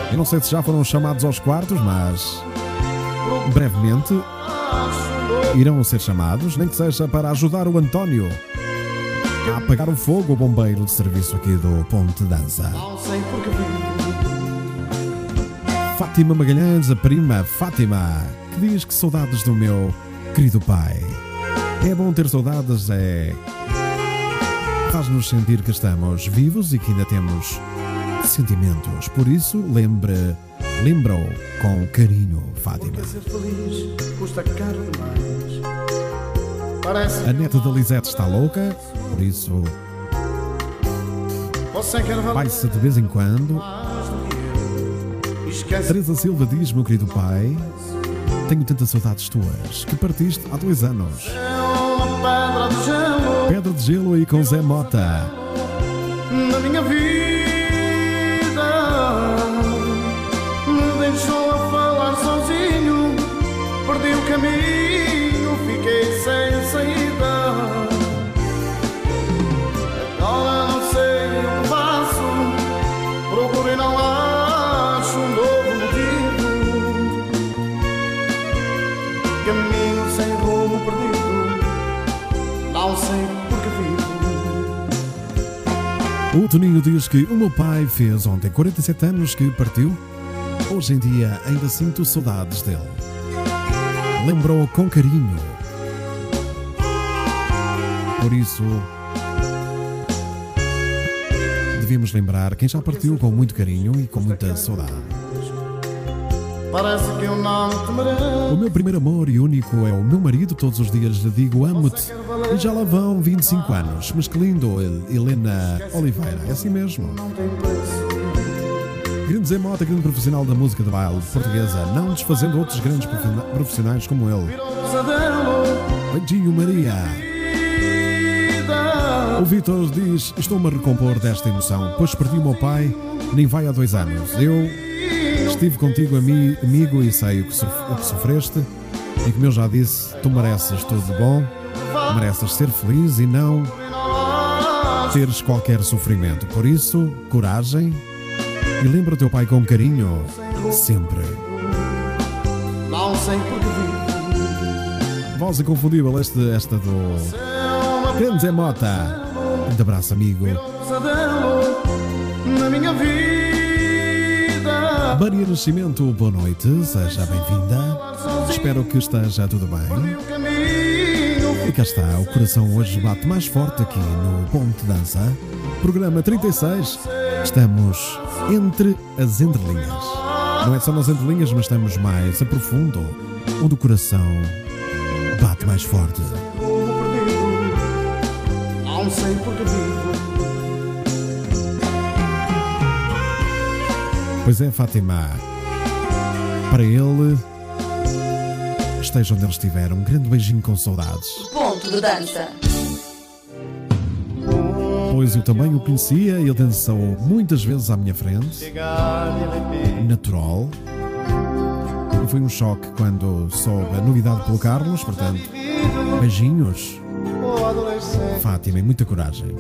Eu não sei se já foram chamados aos quartos, mas brevemente irão ser chamados, nem que seja para ajudar o António a apagar o fogo o bombeiro de serviço aqui do Ponte Dança. Fátima Magalhães, a prima Fátima, que diz que saudades do meu querido pai. É bom ter saudades, é. Faz-nos sentir que estamos vivos e que ainda temos sentimentos. Por isso, lembre, lembra-o com carinho, Fátima. Porque ser feliz custa caro demais. Parece A neta da Lisete está louca, por isso vai-se de vez em quando. Teresa Silva diz, meu querido pai, tenho tantas saudades tuas que partiste há dois anos. uma pedra de gelo Pedra de gelo aí com Zé Mota. na minha O Toninho diz que o meu pai fez ontem 47 anos que partiu. Hoje em dia ainda sinto saudades dele. Lembrou com carinho. Por isso, devíamos lembrar quem já partiu com muito carinho e com muita saudade. Parece que eu não te mereço. O meu primeiro amor e único é o meu marido. Todos os dias lhe digo amo-te. E já lá vão 25 anos. Mas que lindo, Helena Oliveira. É assim mesmo. Não tem preço. Grande Zé Mota, grande profissional da música de baile portuguesa, não desfazendo outros grandes profissionais- como ele. Beijinho, Maria. O Vitor diz: Estou-me a recompor desta emoção, pois perdi o meu pai, nem vai há dois anos. Eu estive contigo, ami- amigo, e sei o que, o que sofreste. E como eu já disse, tu mereces tudo de bom, mereces ser feliz e não teres qualquer sofrimento. Por isso, coragem e lembra o teu pai com carinho, sempre. Não sei porque vivo. Voz inconfundível, este, esta do Grande Mota. Um abraço, amigo. Maria Nascimento, boa noite, seja bem-vinda. Espero que esteja tudo bem. E cá está, o coração hoje bate mais forte aqui no Ponte Dança. Programa 36. Estamos entre as entrelinhas. Não é só nas entrelinhas, mas estamos mais a profundo, onde o coração bate mais forte. Não sei porque vivo. Pois é, Fátima. Para ele, esteja onde ele estiver, um grande beijinho com saudades. Ponto de dança. Pois eu também o conhecia, ele dançou muitas vezes à minha frente, natural. E foi um choque quando soube a novidade pelo Carlos, portanto, beijinhos, Fátima, e muita coragem.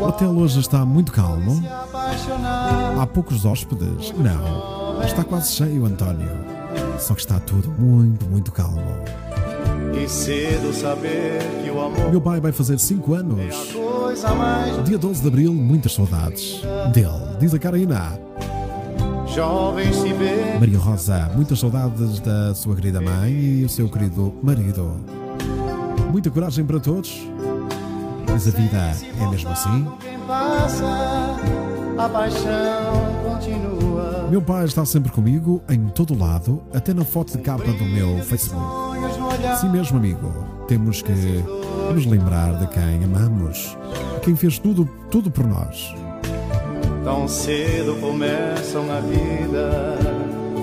O hotel hoje está muito calmo. Há poucos hóspedes. Não, está quase cheio, António. Só que está tudo muito, muito calmo. Meu pai vai fazer 5 anos. é Dia 12 de abril, muitas saudades dele, diz a Karina. Maria Rosa, muitas saudades da sua querida mãe e o seu querido marido. Muita coragem para todos, mas a vida é mesmo assim. A paixão continua. Meu pai está sempre comigo, em todo lado, até na foto de capa do meu Facebook. Sim mesmo, amigo, temos que nos lembrar de quem amamos, quem fez tudo, tudo por nós. Tão cedo começam a vida,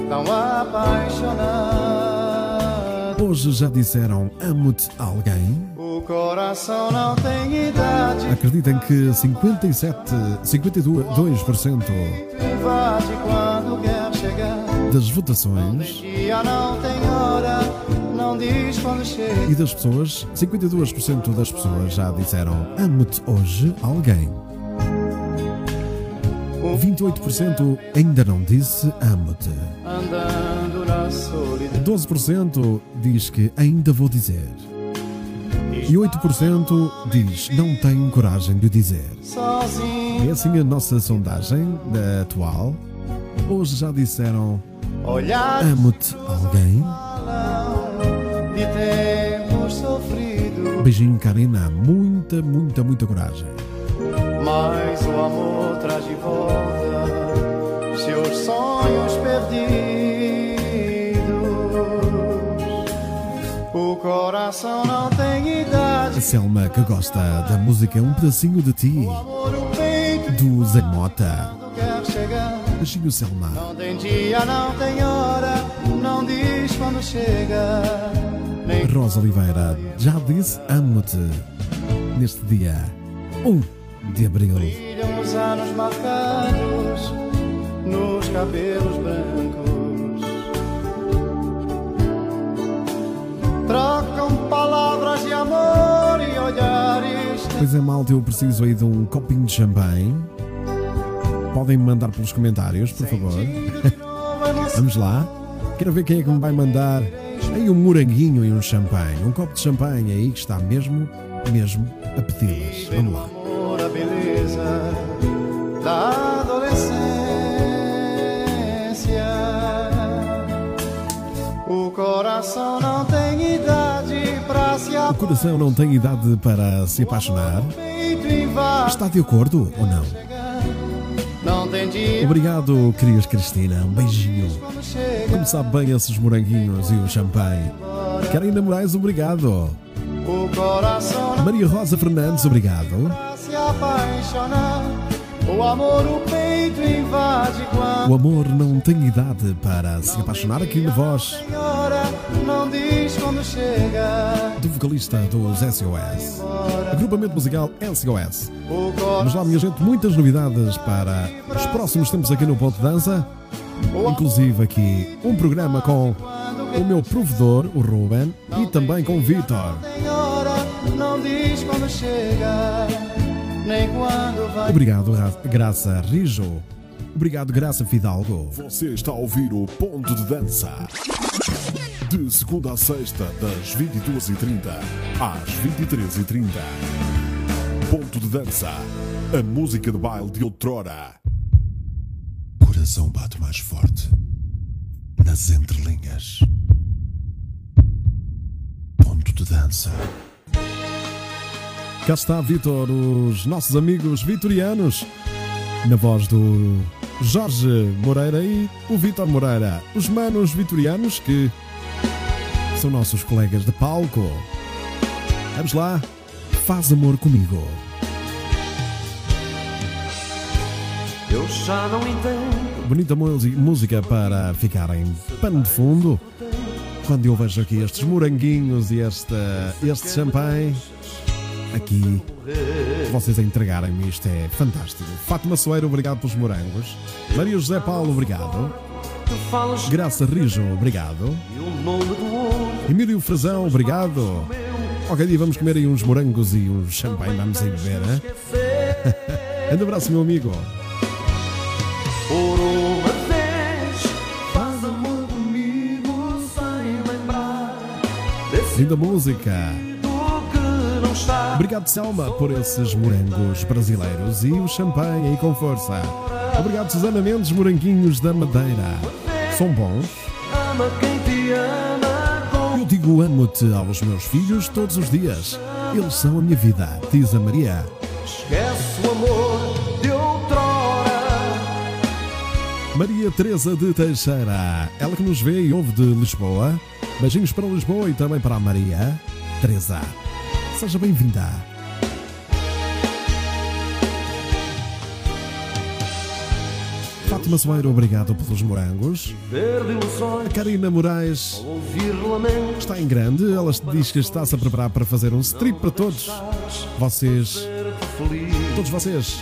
tão apaixonado. Hoje já disseram amo-te alguém? O coração não tem idade, Acreditem que 57, 52% invade quando quer chegar. das votações e das pessoas, 52% das pessoas já disseram amo-te hoje alguém. 28% ainda não disse amo-te. Andando na solidão. 12% diz que ainda vou dizer. E E 8% diz não tem coragem de dizer. sozinho. É assim a nossa sondagem da atual. Hoje já disseram amo-te alguém. Beijinho, Karina. Muita, muita, muita coragem. mas o amor traz de volta seus sonhos perdidos. Coração não tem idade, A Selma que gosta da música Um Pedacinho de Ti, do Zé Mota. Beijinho, Selma. Não tem dia, não tem hora, não diz quando chega. Nem Rosa Oliveira já disse amo-te neste dia 1 de abril. brilham os anos marcados nos cabelos brancos. Trocam palavras de amor e olhares. Pois é, malta, eu preciso aí de um copinho de champanhe. Podem me mandar pelos comentários, por favor. Vamos lá. Quero ver quem é que me vai mandar aí um moranguinho e um champanhe. Um copo de champanhe aí que está mesmo, mesmo a pedi-las. Vamos lá. amor, a beleza da adolescência. O coração não tem O coração não tem idade para se apaixonar. Está de acordo ou não? Obrigado, querias Cristina. Um beijinho. Como sabe bem esses moranguinhos e o champanhe. Karina Moraes, obrigado. Maria Rosa Fernandes, obrigado. O amor, o peito O amor não tem idade para se apaixonar aqui na voz do vocalista dos SOS. Agrupamento musical SOS. Mas lá, minha gente, muitas novidades para os próximos tempos aqui no Ponto de Dança. Inclusive aqui um programa com o meu provedor, o Ruben, e também com o Vitor. Não diz quando chega. Nem quando vai. Obrigado, Ra- Graça Rijo. Obrigado, Graça Fidalgo. Você está a ouvir o Ponto de Dança. De segunda a sexta, das 22h30 às 23h30. Ponto de Dança. A música de baile de outrora. Coração bate mais forte nas entrelinhas. Ponto de dança. Cá está, Vitor, os nossos amigos vitorianos, na voz do Jorge Moreira e o Vitor Moreira, os manos vitorianos que são nossos colegas de palco. Vamos lá, faz amor comigo. Eu já não entendo. Bonita música para ficar em pano de fundo. Quando eu vejo aqui estes moranguinhos e este, este champanhe, aqui vocês a entregarem-me isto é fantástico. Fátima Soeiro, obrigado pelos morangos. Maria José Paulo, obrigado. Graça Rijo, obrigado. Emílio Frazão, obrigado. Ok, dia vamos comer aí uns morangos e um champanhe, vamos aí beber? Grande abraço, meu amigo. Faz amor comigo sem lembrar Linda música. que não está. Obrigado, Selma, por esses morangos brasileiros e o champanhe aí com força. Obrigado, Susana Mendes, moranguinhos da Madeira. São bons. Ama quem te ama com Eu digo amo-te aos meus filhos todos os dias. Eles são a minha vida, diz a Maria. esquece o amor de outrora. Maria Teresa de Teixeira, ela que nos vê e ouve de Lisboa. Beijinhos para Lisboa e também para a Maria. Teresa, seja bem-vinda. Fátima Soeiro, obrigado pelos morangos. A Karina Moraes está em grande. Ela diz que está-se a preparar para fazer um strip para todos. Vocês, todos vocês,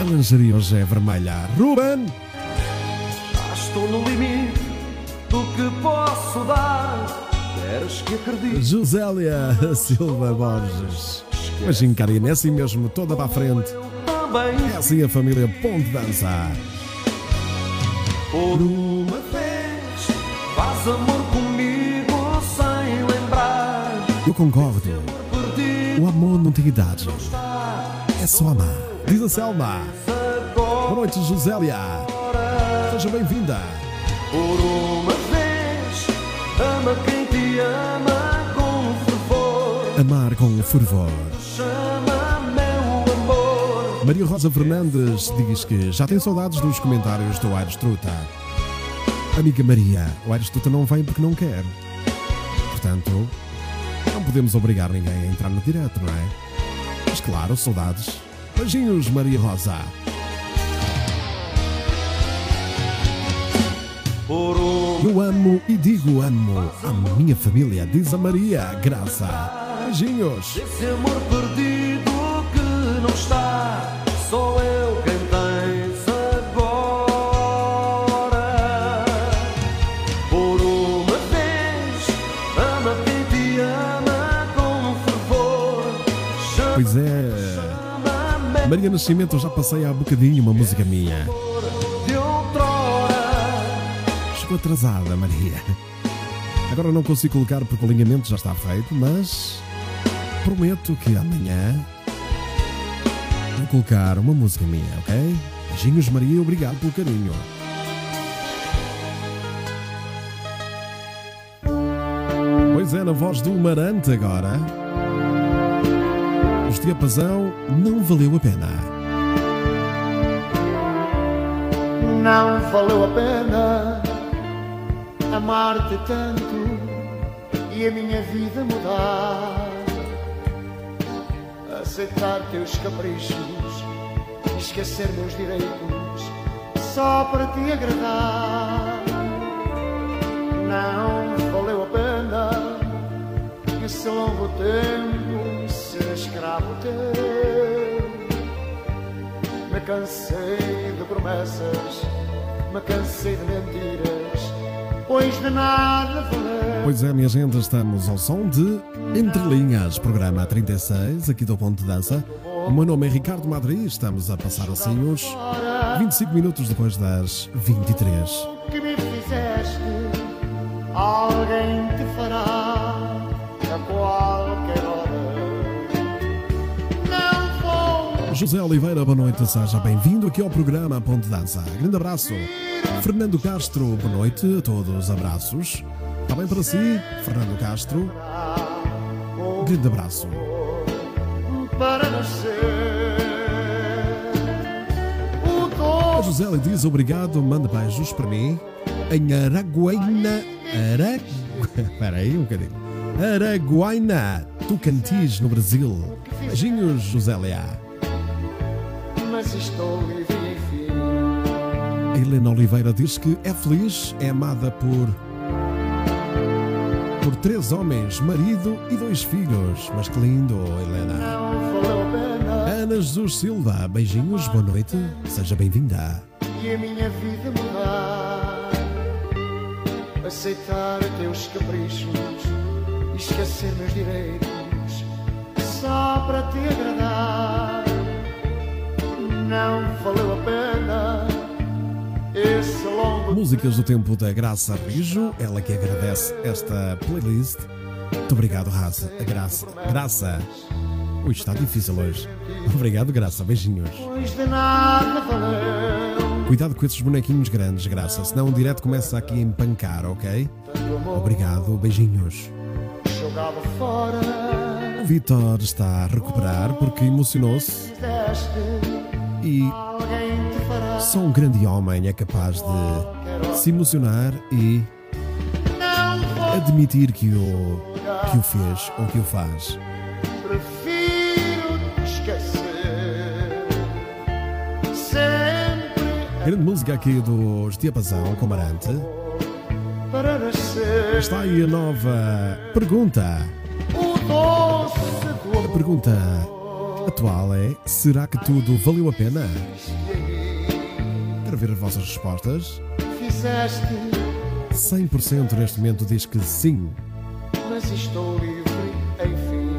a lingerie hoje é vermelha. Ruben! já estou no limite do que posso dar. Queres que acredite? Josélia Silva Borges. Karina, é assim mesmo, toda para a frente. É assim a família Ponte Dança. por uma vez faz amor comigo sem lembrar. Eu concordo. O amor não tem idade. É só amar. Diz a Selma. Boa noite, Josélia. Seja bem-vinda. Por uma vez, ama quem te ama com fervor. Amar com fervor. Chama meu amor. Maria Rosa Fernandes diz que já tem saudades dos comentários do Aires Truta. Amiga Maria, o Aires Truta não vem porque não quer. Portanto, não podemos obrigar ninguém a entrar no direto, não é? Mas claro, saudades. Beijinhos, Maria Rosa. Eu amo e digo amo a minha família, diz a Maria Graça. Beijinhos. esse amor perdido que não está. Sou eu quem tens agora. Por uma vez, ama quem te ama com fervor. Pois é, Maria Nascimento, já passei há bocadinho uma música minha. Atrasada, Maria. Agora não consigo colocar porque o alinhamento já está feito, mas prometo que amanhã vou colocar uma música minha, ok? Beijinhos, Maria, obrigado pelo carinho. Pois é, na voz do Marante agora. Os diapasão não valeu a pena. Não valeu a pena amar-te tanto e a minha vida mudar. Aceitar teus caprichos esquecer meus direitos só para te agradar. Não valeu a pena esse longo tempo ser escravo teu. Me cansei de promessas, me cansei de mentiras, pois de nada valeu. Pois é, minha gente, estamos ao som de Entre Linhas, programa 36, aqui do Ponto de Dança. O meu nome é Ricardo Madri, estamos a passar assim os 25 minutos depois das 23. O que me José Oliveira, boa noite, seja bem-vindo aqui ao programa Ponto de Dança. Grande abraço. Fernando Castro, boa noite a todos, abraços. Está bem para si, Fernando Castro? Grande abraço. para A José lhe diz obrigado, manda beijos para mim em Araguaina. Ara... Espera aí um bocadinho. Araguaina, Tocantins, no Brasil. Beijinhos, José Leá. Mas estou enfim. Helena Oliveira diz que é feliz, é amada por. por três homens, marido e dois filhos. Mas que lindo, Helena. Ana Jesus Silva, beijinhos, boa noite, seja bem-vinda. e a minha vida mudar. Aceitar teus caprichos esquecer meus direitos só para te agradar. Não valeu a pena esse longo Músicas do tempo da Graça Rijo, ela que agradece esta playlist. Muito obrigado, Raça. A Graça. Graça. Ui, está difícil hoje. Obrigado, Graça. Beijinhos. Cuidado com esses bonequinhos grandes, Graça, senão o direto começa aqui a empancar, ok? Obrigado, beijinhos. O Vitor está a recuperar porque emocionou-se e só um grande homem é capaz de se emocionar e admitir que o, que o fez ou que o faz. Grande música aqui dos Diapasão com Marante. Está aí a nova pergunta. A pergunta atual é: será que tudo valeu a pena? Quero ver as vossas respostas. Fizeste, 100% neste momento diz que sim. mas estou livre, enfim.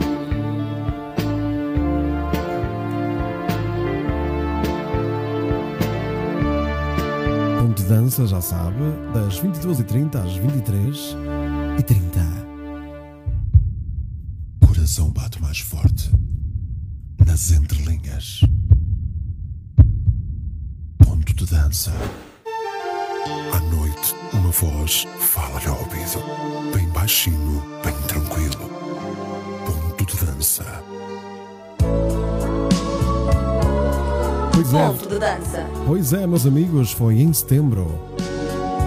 Ponto de dança, já sabe, das 22h30 às 23h30. Coração bate. Nas entrelinhas. Ponto de dança. À noite, uma voz fala-lhe ao ouvido. Bem baixinho, bem tranquilo. Ponto de dança. Pois é, Ponto de dança. pois é, meus amigos, foi em setembro.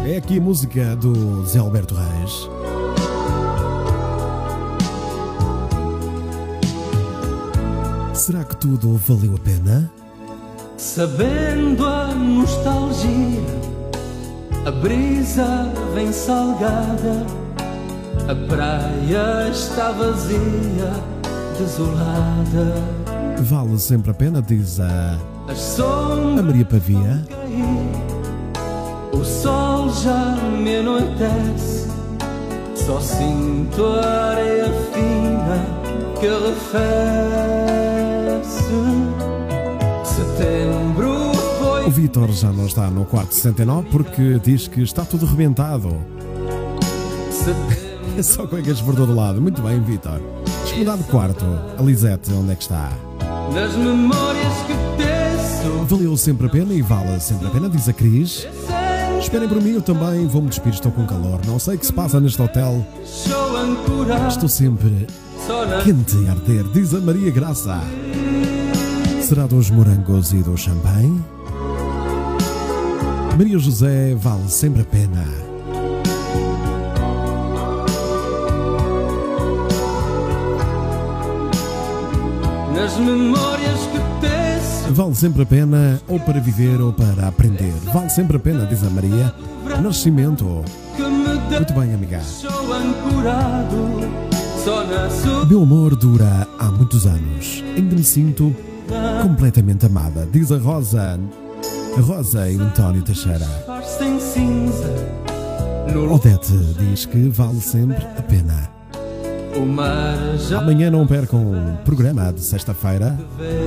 É aqui a música do Zé Alberto Reis. Será que tudo valeu a pena? Sabendo a nostalgia, a brisa vem salgada, a praia está vazia, desolada. Vale sempre a pena, diz a, a Maria Pavia. cair, o sol já me anoitece, só sinto a areia fina que arrefece. O Vitor já não está no quarto 69 porque diz que está tudo rebentado. É só cuecas por todo lado. Muito bem, Vitor. Mudar de quarto. A Lisete, onde é que está? Nas memórias que Valeu sempre a pena e vale sempre a pena, diz a Cris. Esperem por mim, eu também vou-me despedir, estou com calor. Não sei o que se passa neste hotel. Estou sempre quente e a arder, diz a Maria Graça. Será dos morangos e do champanhe? Maria José vale sempre a pena. Nas memórias que Vale sempre a pena, ou para viver ou para aprender. Vale sempre a pena, diz a Maria. Nascimento. Muito bem, amiga. Meu amor dura há muitos anos. Ainda me sinto completamente amada, diz a Rosa. Rosa e António Teixeira. Odete diz que vale sempre a pena. Amanhã não percam o programa de sexta-feira.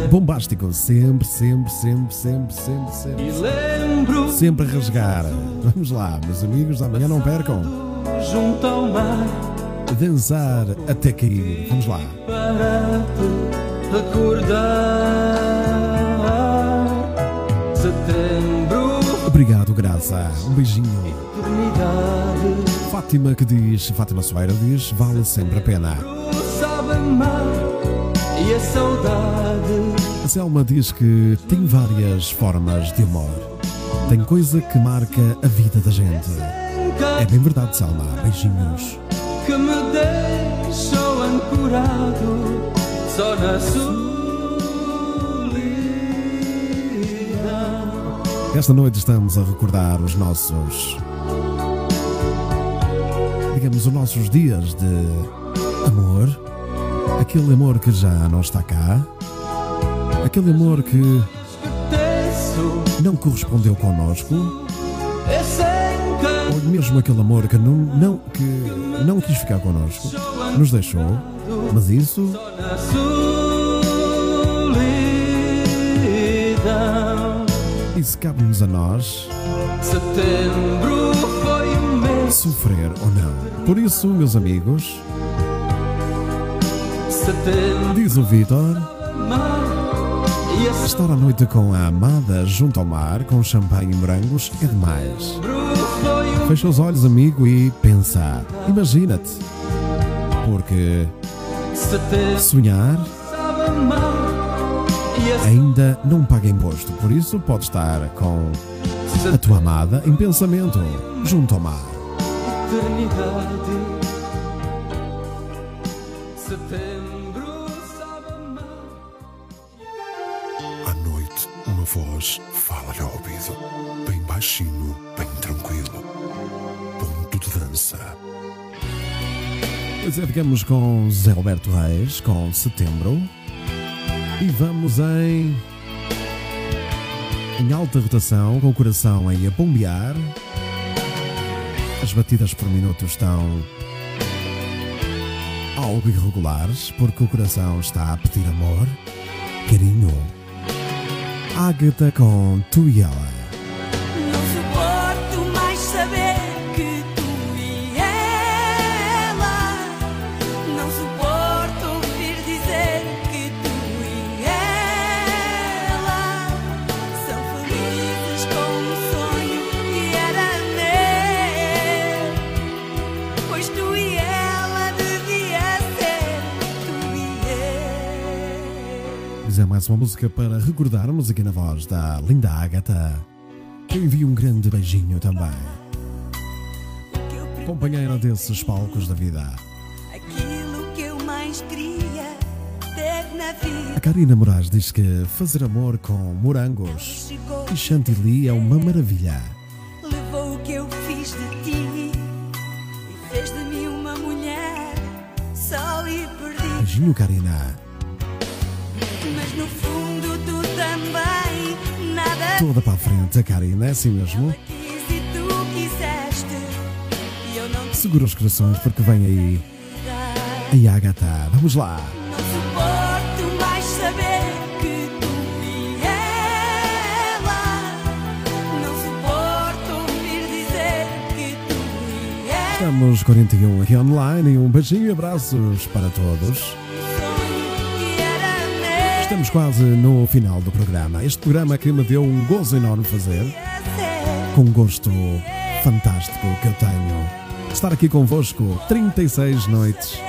Bombástico, sempre, sempre, sempre, sempre, sempre, sempre. Sempre a rasgar. Vamos lá, meus amigos, amanhã não percam. junto ao mar Dançar até cair. Vamos lá. Recordar Setembro, Obrigado, Graça. Um beijinho. eternidade Fátima que diz, Fátima Soeira diz, vale sempre a pena. Sabe amar e a saudade A Selma diz que tem várias formas de amor. Tem coisa que marca a vida da gente. É bem verdade, Selma. Beijinhos. que me deixou ancorado só na solidão. Esta noite estamos a recordar os nossos. Digamos, os nossos dias de amor. Aquele amor que já não está cá. Aquele amor que não correspondeu connosco. Ou mesmo aquele amor que não, não, que não quis ficar connosco. Nos deixou. Mas isso. Isso cabe-nos a nós Setembro foi um mês. sofrer ou não. Por isso, meus amigos, Setembro diz o Vitor, estar à noite com a amada junto ao mar, com champanhe e morangos, é demais. Fecha os olhos, amigo, e pensa. Imagina-te. Porque sonhar ainda não paga imposto. Por isso, pode estar com a tua amada em pensamento, junto ao mar. À noite, uma voz fala-lhe ao ouvido. Bem baixinho, bem tranquilo. Ponto de dança. Pois é, ficamos com Zé Alberto Reis, com Setembro. E vamos em. Em alta rotação, com o coração aí a bombear. As batidas por minuto estão. algo irregulares, porque o coração está a pedir amor, carinho. Ágata com tu e ela. Uma música para recordarmos aqui na voz da linda Agatha. Que envia um grande beijinho também. Companheira desses palcos da vida. Aquilo que eu mais queria ter na vida. A Karina Moraes diz que fazer amor com morangos e chantilly é uma maravilha. Levou o que eu fiz de ti e fez de mim uma mulher só e perdida. Beijinho, Karina. Toda para a frente, a Karina, é assim mesmo. Segura os corações porque vem aí a Agatha. Vamos lá. Estamos 41 aqui online e um beijinho e abraços para todos. Estamos quase no final do programa. Este programa que me deu um gozo enorme fazer, com um gosto fantástico que eu tenho. Estar aqui convosco 36 noites,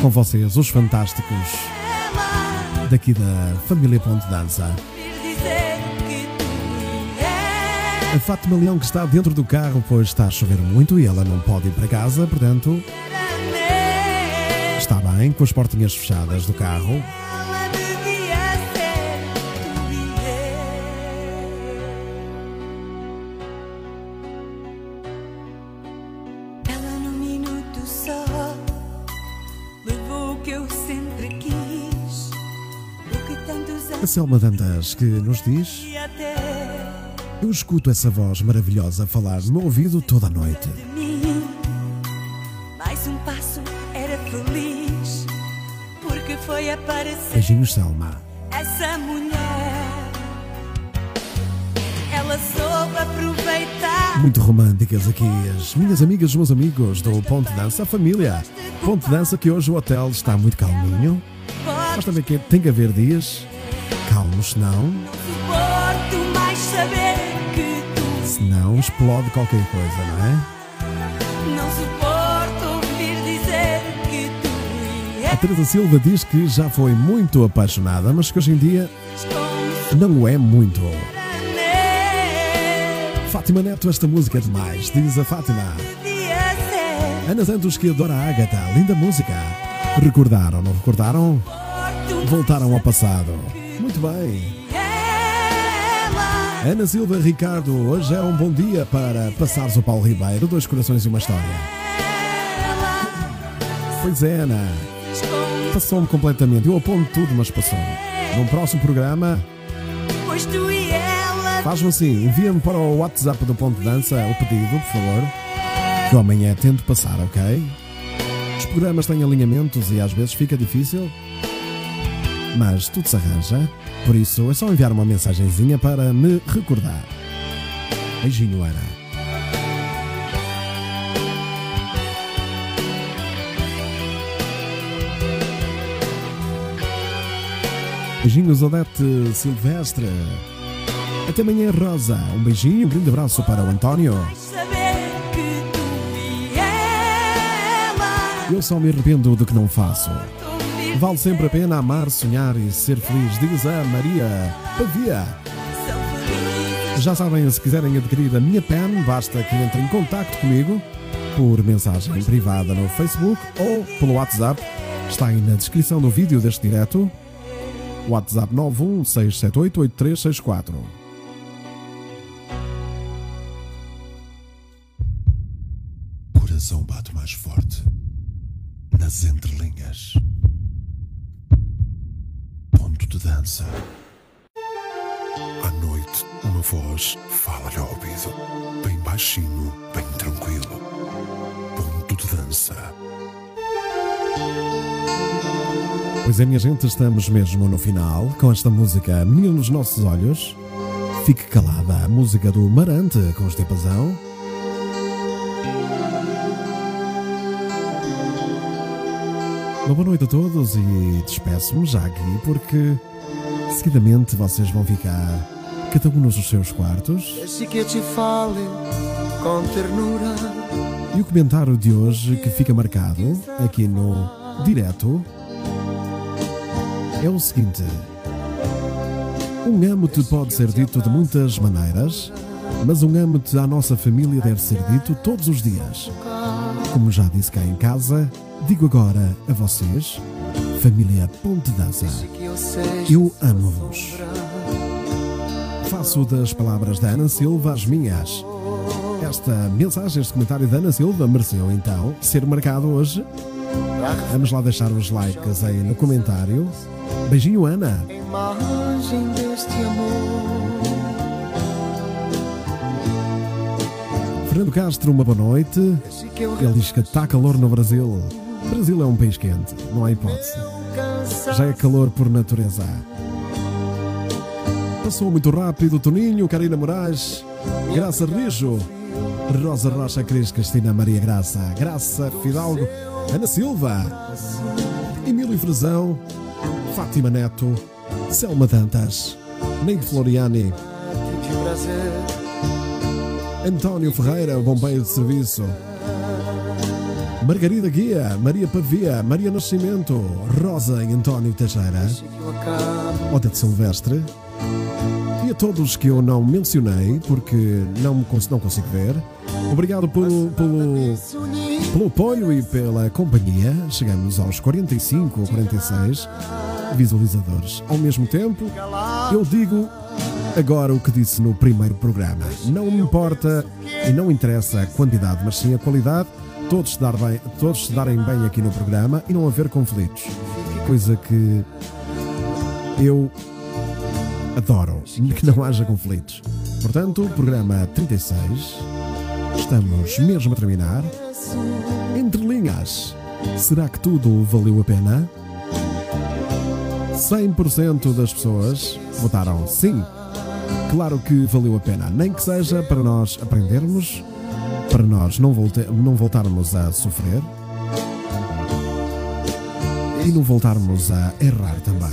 com vocês, os fantásticos daqui da família Ponte Dança. A Fátima Leão que está dentro do carro, pois está a chover muito e ela não pode ir para casa, portanto está bem com as portinhas fechadas do carro. Selma Dantas que nos diz: Eu escuto essa voz maravilhosa falar no meu ouvido toda a noite. Mais um passo era feliz, porque foi aparecer Beijinhos, Selma. essa mulher. Ela soube aproveitar. Muito românticas aqui as minhas amigas, os meus amigos do Ponte Dança, a família. Ponte Dança que hoje o hotel está muito calminho. Mas também que tem que haver dias calmos, senão, Suporto mais saber que tu senão explode qualquer coisa, não é? não suporto ouvir dizer que tu A Teresa Silva diz que já foi muito apaixonada, mas que hoje em dia não é muito. Fátima Neto, esta música é demais, diz a Fátima. Ana Santos que adora a Agatha, linda música. Recordaram, não recordaram? Voltaram ao passado. Muito bem. Ana Silva Ricardo, hoje é um bom dia para passares o Paulo Ribeiro, dois corações e uma história. Pois é, Ana. Passou-me completamente. Eu aponto tudo, mas passou-me. Num próximo programa, faz-me assim: envia-me para o WhatsApp do Ponto de Dança o pedido, por favor. Que amanhã tento passar, ok? Os programas têm alinhamentos e às vezes fica difícil. Mas tudo se arranja. Por isso é só enviar uma mensagenzinha para me recordar. Beijinho, Ana. Beijinhos, Odete Silvestre. Até amanhã, Rosa. Um beijinho, um grande abraço para o António. Eu só me arrependo do que não faço. Vale sempre a pena amar, sonhar e ser feliz, diz a Maria Pavia. Já sabem, se quiserem adquirir a minha pen, basta que entrem em contato comigo por mensagem privada no Facebook ou pelo WhatsApp. Está aí na descrição do vídeo deste direto. WhatsApp 916788364. Coração bate mais forte nas entrelinhas. Dança. À noite, uma voz fala-lhe ao ouvido, bem baixinho, bem tranquilo. Ponto de dança. Pois é, minha gente, estamos mesmo no final com esta música Menino nos Nossos Olhos. Fique calada, a música do Marante com Estepazão. Uma boa noite a todos e despeço-me já aqui porque seguidamente vocês vão ficar cada um nos seus quartos. Deixe que te fale com ternura. E o comentário de hoje que fica marcado aqui no direto é o seguinte: um amo-te pode ser dito de muitas maneiras, mas um amo-te à nossa família deve ser dito todos os dias. Como já disse cá em casa, digo agora a vocês, família Ponte Dança, eu amo-vos. Faço das palavras da Ana Silva as minhas. Esta mensagem, este comentário da Ana Silva mereceu então ser marcado hoje. Vamos lá deixar os likes aí no comentário. Beijinho, Ana. Fernando Castro, uma boa noite. Ele diz que está calor no Brasil. Brasil é um país quente, não há hipótese. Já é calor por natureza. Passou muito rápido Toninho, Karina Moraes, Graça Rijo, Rosa Rocha Cris, Cristina Maria Graça, Graça Fidalgo, Ana Silva, Emílio Frazão, Fátima Neto, Selma Dantas, Neide Floriani. António Ferreira, bombeiro de serviço. Margarida Guia, Maria Pavia, Maria Nascimento, Rosa e António Teixeira, Odete Silvestre e a todos que eu não mencionei porque não, me cons- não consigo ver. Obrigado pelo, pelo, pelo apoio e pela companhia. Chegamos aos 45 ou 46 visualizadores. Ao mesmo tempo, eu digo agora o que disse no primeiro programa. Não me importa e não interessa a quantidade, mas sim a qualidade. Todos se, dar bem, todos se darem bem aqui no programa e não haver conflitos. Coisa que eu adoro que não haja conflitos. Portanto, programa 36, estamos mesmo a terminar. Entre linhas, será que tudo valeu a pena? 100% das pessoas votaram sim. Claro que valeu a pena, nem que seja para nós aprendermos, para nós não, não voltarmos a sofrer e não voltarmos a errar também.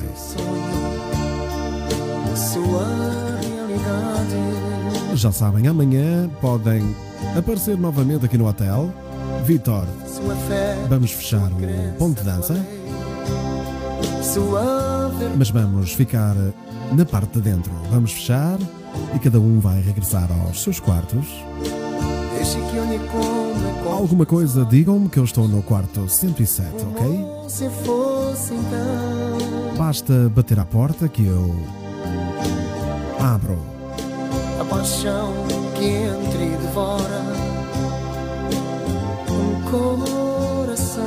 Já sabem, amanhã podem aparecer novamente aqui no hotel. Vitor, vamos fechar o ponto de dança, mas vamos ficar na parte de dentro. Vamos fechar e cada um vai regressar aos seus quartos. Alguma coisa, digam-me que eu estou no quarto 107, ok? se fosse então. Basta bater à porta que eu abro. A paixão que entre e devora um coração.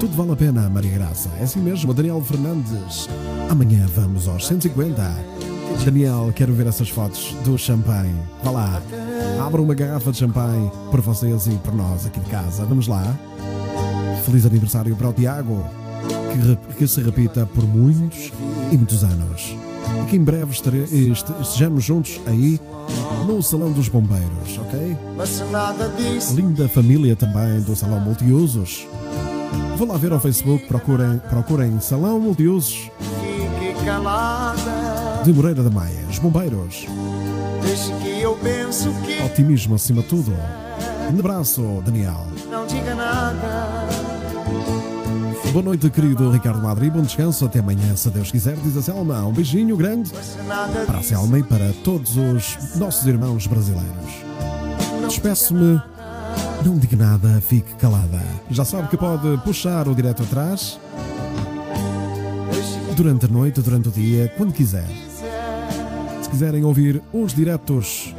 Tudo vale a pena, Maria Graça. É assim mesmo, Daniel Fernandes. Amanhã vamos aos 150. Daniel, quero ver essas fotos do champanhe. Vá lá. Abra uma garrafa de champanhe por vocês e por nós aqui de casa. Vamos lá. Feliz aniversário para o Tiago. Que, que se repita por muitos e muitos anos. E que em breve este- estejamos juntos aí no Salão dos Bombeiros, ok? Mas se nada disso linda família também do Salão Multiusos. Vou lá ver ao Facebook, procurem, procurem Salão Multiusos de Moreira da Maia, os bombeiros. Deixe que eu penso que Otimismo acima de tudo. Um abraço, Daniel. não diga nada. Boa noite, querido Ricardo Madri. Bom descanso. Até amanhã, se Deus quiser, diz a Selma. Um beijinho grande para a Selma e para todos os nossos irmãos brasileiros. Despeço-me. Não diga nada, fique calada. Já sabe que pode puxar o direto atrás durante a noite, durante o dia, quando quiser. Se quiserem ouvir os diretos,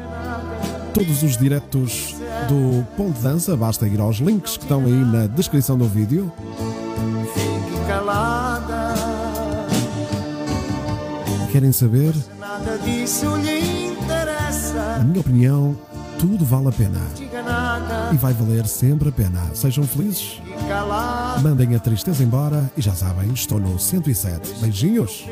todos os diretos do Ponto de Dança, basta ir aos links que estão aí na descrição do vídeo. Querem saber? Na minha opinião, tudo vale a pena. E vai valer sempre a pena. Sejam felizes, mandem a tristeza embora e já sabem, estou no 107. Beijinhos!